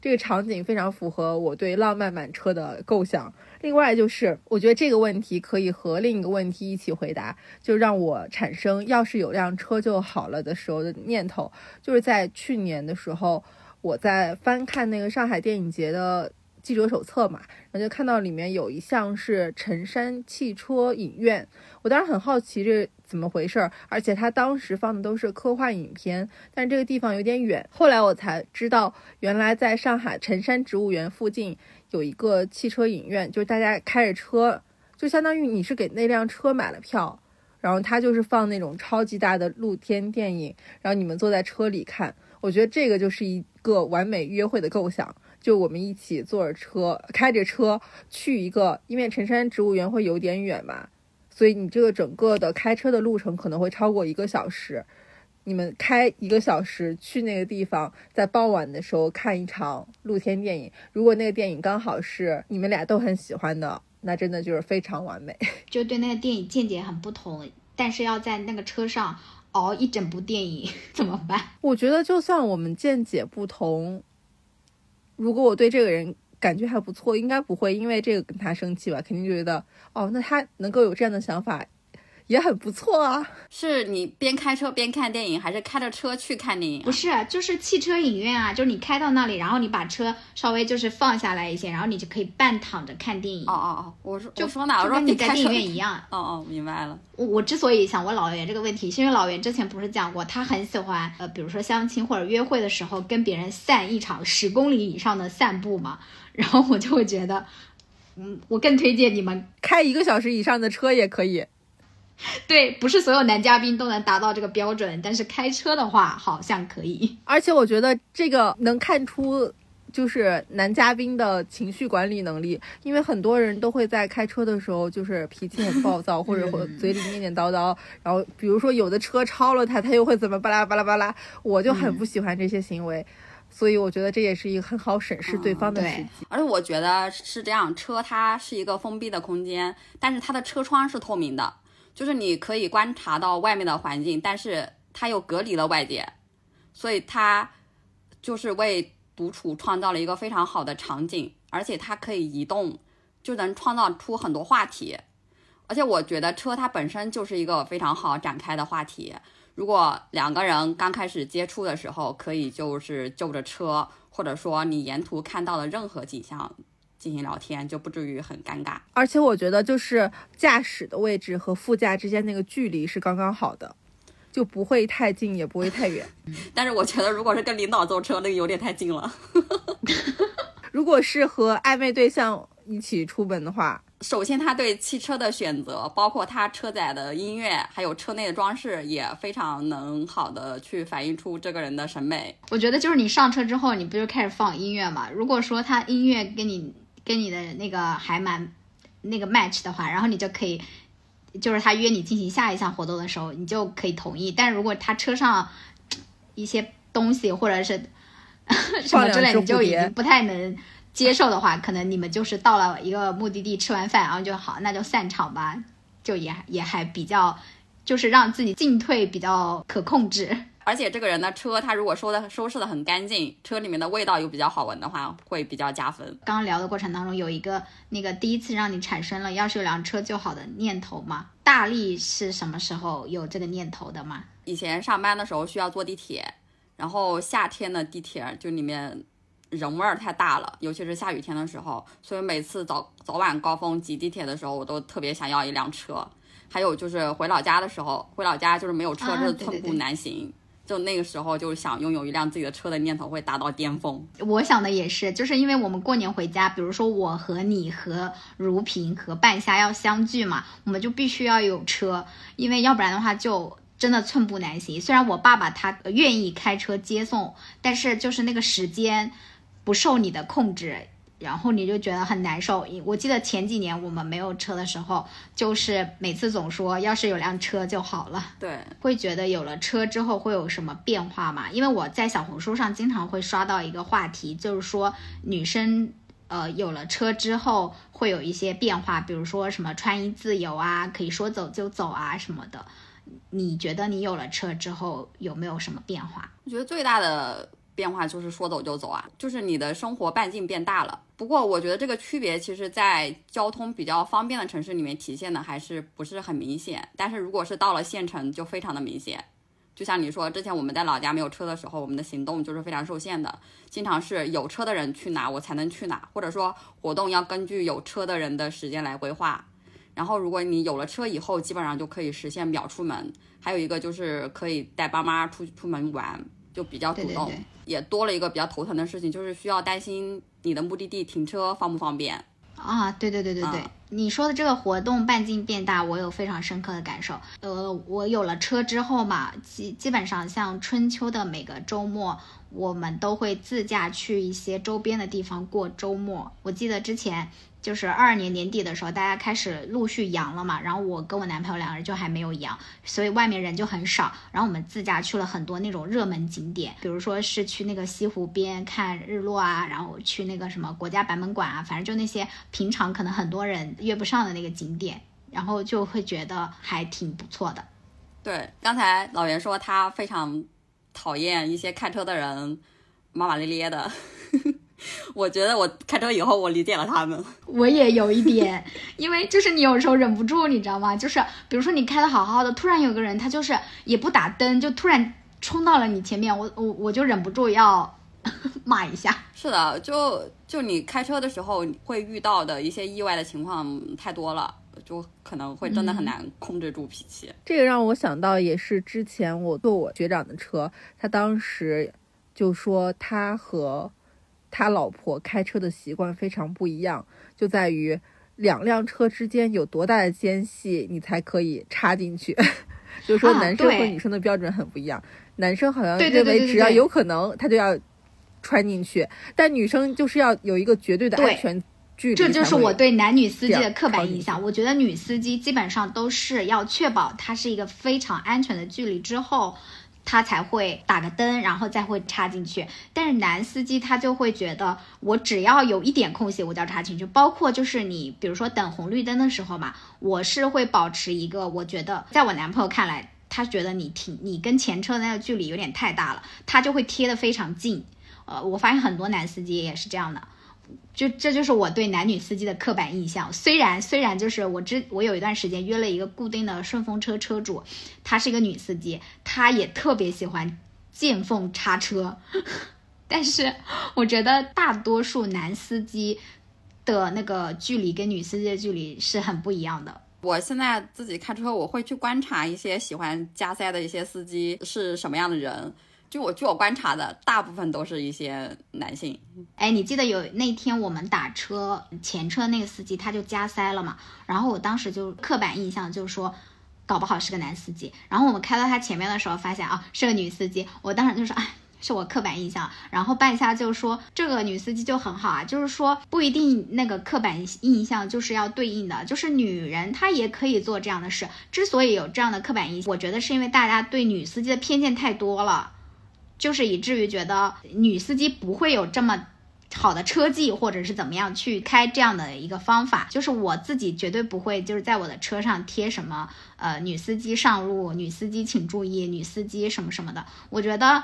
Speaker 2: 这个场景非常符合我对浪漫满车的构想。另外就是，我觉得这个问题可以和另一个问题一起回答，就让我产生要是有辆车就好了的时候的念头。就是在去年的时候，我在翻看那个上海电影节的记者手册嘛，然后就看到里面有一项是辰山汽车影院，我当时很好奇这怎么回事儿，而且他当时放的都是科幻影片，但这个地方有点远。后来我才知道，原来在上海辰山植物园附近有一个汽车影院，就是大家开着车，就相当于你是给那辆车买了票。然后他就是放那种超级大的露天电影，然后你们坐在车里看，我觉得这个就是一个完美约会的构想。就我们一起坐着车，开着车去一个，因为辰山植物园会有点远嘛，所以你这个整个的开车的路程可能会超过一个小时。你们开一个小时去那个地方，在傍晚的时候看一场露天电影。如果那个电影刚好是你们俩都很喜欢的，那真的就是非常完美。
Speaker 3: 就对那个电影见解很不同，但是要在那个车上熬一整部电影 怎么办？
Speaker 2: 我觉得就算我们见解不同，如果我对这个人感觉还不错，应该不会因为这个跟他生气吧？肯定觉得哦，那他能够有这样的想法，也很不错啊。
Speaker 1: 是你边开车边看电影，还是开着车去看电影、啊？
Speaker 3: 不是，就是汽车影院啊，就是你开到那里，然后你把车稍微就是放下来一些，然后你就可以半躺着看电影。
Speaker 1: 哦哦哦，我说
Speaker 3: 就
Speaker 1: 我说哪？我说
Speaker 3: 你在电影院一样。
Speaker 1: 哦哦，明白了。
Speaker 3: 我我之所以想问老袁这个问题，是因为老袁之前不是讲过，他很喜欢呃，比如说相亲或者约会的时候，跟别人散一场十公里以上的散步嘛。然后我就会觉得，嗯，我更推荐你们
Speaker 2: 开一个小时以上的车也可以。
Speaker 3: 对，不是所有男嘉宾都能达到这个标准，但是开车的话好像可以。
Speaker 2: 而且我觉得这个能看出，就是男嘉宾的情绪管理能力，因为很多人都会在开车的时候就是脾气很暴躁，或者会嘴里念念叨叨，然后比如说有的车超了他，他又会怎么巴拉巴拉巴拉，我就很不喜欢这些行为。所以我觉得这也是一个很好审视对方的
Speaker 3: 对
Speaker 2: 时机。
Speaker 1: 而且我觉得是这样，车它是一个封闭的空间，但是它的车窗是透明的，就是你可以观察到外面的环境，但是它又隔离了外界，所以它就是为独处创造了一个非常好的场景，而且它可以移动，就能创造出很多话题。而且我觉得车它本身就是一个非常好展开的话题。如果两个人刚开始接触的时候，可以就是就着车，或者说你沿途看到的任何景象进行聊天，就不至于很尴尬。
Speaker 2: 而且我觉得就是驾驶的位置和副驾之间那个距离是刚刚好的，就不会太近，也不会太远。
Speaker 1: 但是我觉得，如果是跟领导坐车，那个有点太近了。
Speaker 2: 如果是和暧昧对象一起出门的话，
Speaker 1: 首先，他对汽车的选择，包括他车载的音乐，还有车内的装饰，也非常能好的去反映出这个人的审美。
Speaker 3: 我觉得就是你上车之后，你不就开始放音乐嘛？如果说他音乐跟你跟你的那个还蛮那个 match 的话，然后你就可以，就是他约你进行下一项活动的时候，你就可以同意。但如果他车上一些东西或者是什么之类，你就已经不太能接受的话，可能你们就是到了一个目的地，吃完饭然后就好，那就散场吧，就也也还比较，就是让自己进退比较可控制。
Speaker 1: 而且这个人的车，他如果收的收拾的很干净，车里面的味道又比较好闻的话，会比较加分。
Speaker 3: 刚刚聊的过程当中，有一个那个第一次让你产生了要是有辆车就好的念头吗？大力是什么时候有这个念头的吗？
Speaker 1: 以前上班的时候需要坐地铁，然后夏天的地铁就里面人味儿太大了，尤其是下雨天的时候，所以每次早早晚高峰挤地铁的时候，我都特别想要一辆车。还有就是回老家的时候，回老家就是没有车，
Speaker 3: 啊
Speaker 1: 这是
Speaker 3: 对对对
Speaker 1: 寸步难行。就那个时候就想拥有一辆自己的车的念头会达到巅峰。
Speaker 3: 我想的也是，就是因为我们过年回家，比如说我和你和如萍和半夏要相聚嘛，我们就必须要有车，因为要不然的话就真的寸步难行。虽然我爸爸他愿意开车接送，但是就是那个时间不受你的控制。然后你就觉得很难受。我记得前几年我们没有车的时候，就是每次总说要是有辆车就好了。
Speaker 1: 对，
Speaker 3: 会觉得有了车之后会有什么变化吗？因为我在小红书上经常会刷到一个话题，就是说女生呃有了车之后会有一些变化，比如说什么穿衣自由啊，可以说走就走啊什么的。你觉得你有了车之后有没有什么变化？
Speaker 1: 我觉得最大的。变化就是说走就走啊，就是你的生活半径变大了。不过我觉得这个区别其实，在交通比较方便的城市里面体现的还是不是很明显。但是如果是到了县城，就非常的明显。就像你说，之前我们在老家没有车的时候，我们的行动就是非常受限的，经常是有车的人去哪我才能去哪，或者说活动要根据有车的人的时间来规划。然后如果你有了车以后，基本上就可以实现秒出门。还有一个就是可以带爸妈出出门玩。就比较主动，也多了一个比较头疼的事情，就是需要担心你的目的地停车方不方便
Speaker 3: 啊？对对对对对，你说的这个活动半径变大，我有非常深刻的感受。呃，我有了车之后嘛，基基本上像春秋的每个周末，我们都会自驾去一些周边的地方过周末。我记得之前。就是二二年年底的时候，大家开始陆续阳了嘛，然后我跟我男朋友两个人就还没有阳，所以外面人就很少。然后我们自驾去了很多那种热门景点，比如说是去那个西湖边看日落啊，然后去那个什么国家版本馆啊，反正就那些平常可能很多人约不上的那个景点，然后就会觉得还挺不错的。
Speaker 1: 对，刚才老袁说他非常讨厌一些开车的人骂骂咧咧的。我觉得我开车以后，我理解了他们。
Speaker 3: 我也有一点，因为就是你有时候忍不住，你知道吗？就是比如说你开的好好的，突然有个人他就是也不打灯，就突然冲到了你前面，我我我就忍不住要 骂一下。
Speaker 1: 是的，就就你开车的时候会遇到的一些意外的情况太多了，就可能会真的很难控制住脾气。
Speaker 2: 这个让我想到，也是之前我坐我学长的车，他当时就说他和。他老婆开车的习惯非常不一样，就在于两辆车之间有多大的间隙，你才可以插进去。就是说，男生和女生的标准很不一样。男生好像认为只要有可能，他就要穿进去，但女生就是要有一个绝对的安全距离。
Speaker 3: 这就是我对男女司机的刻板印象。我觉得女司机基本上都是要确保它是一个非常安全的距离之后。他才会打个灯，然后再会插进去。但是男司机他就会觉得，我只要有一点空隙，我就要插进去。包括就是你，比如说等红绿灯的时候嘛，我是会保持一个，我觉得在我男朋友看来，他觉得你停，你跟前车的那个距离有点太大了，他就会贴得非常近。呃，我发现很多男司机也是这样的。就这就是我对男女司机的刻板印象。虽然虽然就是我之我有一段时间约了一个固定的顺风车车主，她是一个女司机，她也特别喜欢见缝插车。但是我觉得大多数男司机的那个距离跟女司机的距离是很不一样的。
Speaker 1: 我现在自己开车，我会去观察一些喜欢加塞的一些司机是什么样的人。就我据我观察的，大部分都是一些男性。
Speaker 3: 哎，你记得有那天我们打车前车那个司机他就加塞了嘛？然后我当时就刻板印象就说，搞不好是个男司机。然后我们开到他前面的时候，发现啊是个女司机。我当时就说，哎，是我刻板印象。然后半夏就说，这个女司机就很好啊，就是说不一定那个刻板印象就是要对应的，就是女人她也可以做这样的事。之所以有这样的刻板印象，我觉得是因为大家对女司机的偏见太多了。就是以至于觉得女司机不会有这么好的车技，或者是怎么样去开这样的一个方法。就是我自己绝对不会，就是在我的车上贴什么呃女司机上路，女司机请注意，女司机什么什么的。我觉得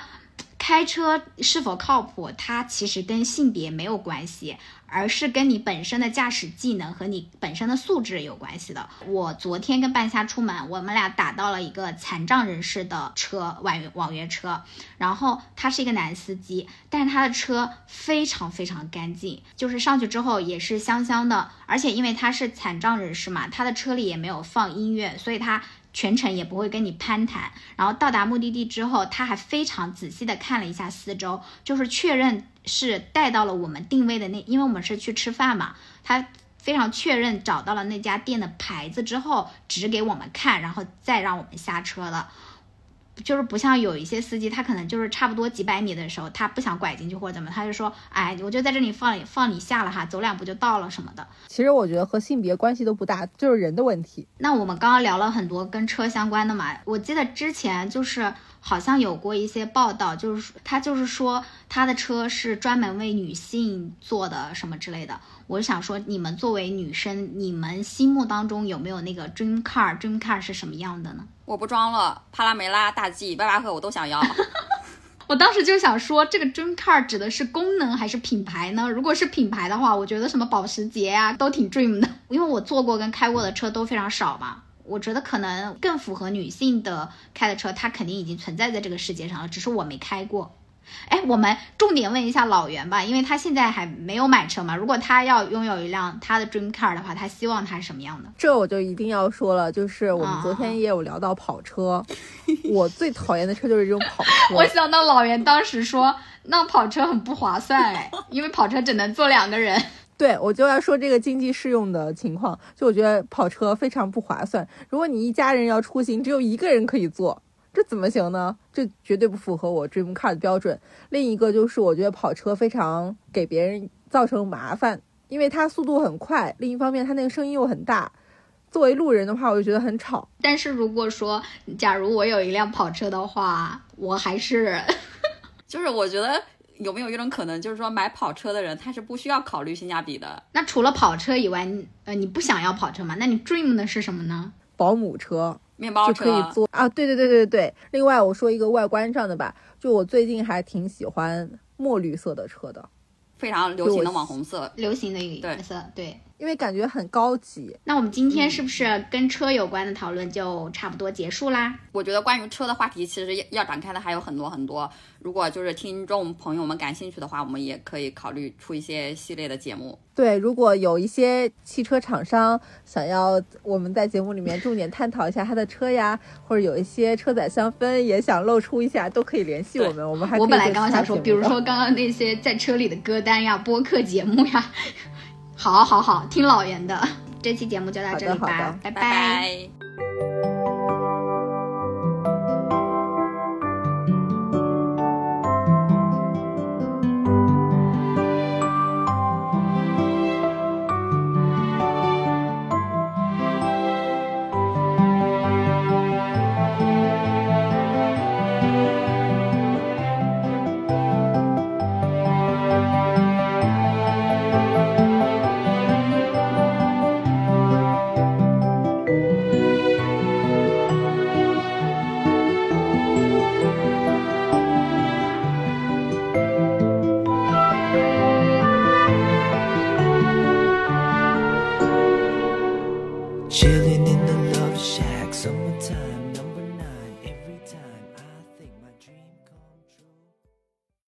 Speaker 3: 开车是否靠谱，它其实跟性别没有关系，而是跟你本身的驾驶技能和你本身的素质有关系的。我昨天跟半夏出门，我们俩打到了一个残障人士的车网约网约车，然后他是一个男司机，但是他的车非常非常干净，就是上去之后也是香香的，而且因为他是残障人士嘛，他的车里也没有放音乐，所以他。全程也不会跟你攀谈，然后到达目的地之后，他还非常仔细的看了一下四周，就是确认是带到了我们定位的那，因为我们是去吃饭嘛，他非常确认找到了那家店的牌子之后，指给我们看，然后再让我们下车了。就是不像有一些司机，他可能就是差不多几百米的时候，他不想拐进去或者怎么，他就说，哎，我就在这里放放你下了哈，走两步就到了什么的。
Speaker 2: 其实我觉得和性别关系都不大，就是人的问题。
Speaker 3: 那我们刚刚聊了很多跟车相关的嘛，我记得之前就是好像有过一些报道，就是他就是说他的车是专门为女性做的什么之类的。我想说，你们作为女生，你们心目当中有没有那个 dream car？dream car 是什么样的呢？
Speaker 1: 我不装了，帕拉梅拉、大 G、迈巴赫我都想要。
Speaker 3: 我当时就想说，这个 dream car 指的是功能还是品牌呢？如果是品牌的话，我觉得什么保时捷啊都挺 dream 的，因为我坐过跟开过的车都非常少嘛。我觉得可能更符合女性的开的车，它肯定已经存在在这个世界上了，只是我没开过。哎，我们重点问一下老袁吧，因为他现在还没有买车嘛。如果他要拥有一辆他的 dream car 的话，他希望它是什么样的？
Speaker 2: 这我就一定要说了，就是我们昨天也有聊到跑车，我最讨厌的车就是这种跑车。
Speaker 3: 我想到老袁当时说，那跑车很不划算哎，因为跑车只能坐两个人。
Speaker 2: 对，我就要说这个经济适用的情况，就我觉得跑车非常不划算。如果你一家人要出行，只有一个人可以坐。这怎么行呢？这绝对不符合我 dream car 的标准。另一个就是，我觉得跑车非常给别人造成麻烦，因为它速度很快，另一方面它那个声音又很大。作为路人的话，我就觉得很吵。
Speaker 3: 但是如果说，假如我有一辆跑车的话，我还是，
Speaker 1: 就是我觉得有没有一种可能，就是说买跑车的人他是不需要考虑性价比的。
Speaker 3: 那除了跑车以外，呃，你不想要跑车吗？那你 dream 的是什么呢？
Speaker 2: 保姆车。
Speaker 1: 面包
Speaker 2: 车可以坐啊！对对对对对。另外，我说一个外观上的吧，就我最近还挺喜欢墨绿色的车的，
Speaker 1: 非常流行的网红色，
Speaker 3: 流行的一个颜色，对。
Speaker 2: 因为感觉很高级。
Speaker 3: 那我们今天是不是跟车有关的讨论就差不多结束啦？
Speaker 1: 我觉得关于车的话题其实要展开的还有很多很多。如果就是听众朋友们感兴趣的话，我们也可以考虑出一些系列的节目。
Speaker 2: 对，如果有一些汽车厂商想要我们在节目里面重点探讨一下他的车呀，或者有一些车载香氛也想露出一下，都可以联系我们。我们还
Speaker 3: 我本来刚刚想说，比如说刚刚那些在车里的歌单呀、播客节目呀。好好好听老袁的。这期节目就到这里吧。拜
Speaker 1: 拜。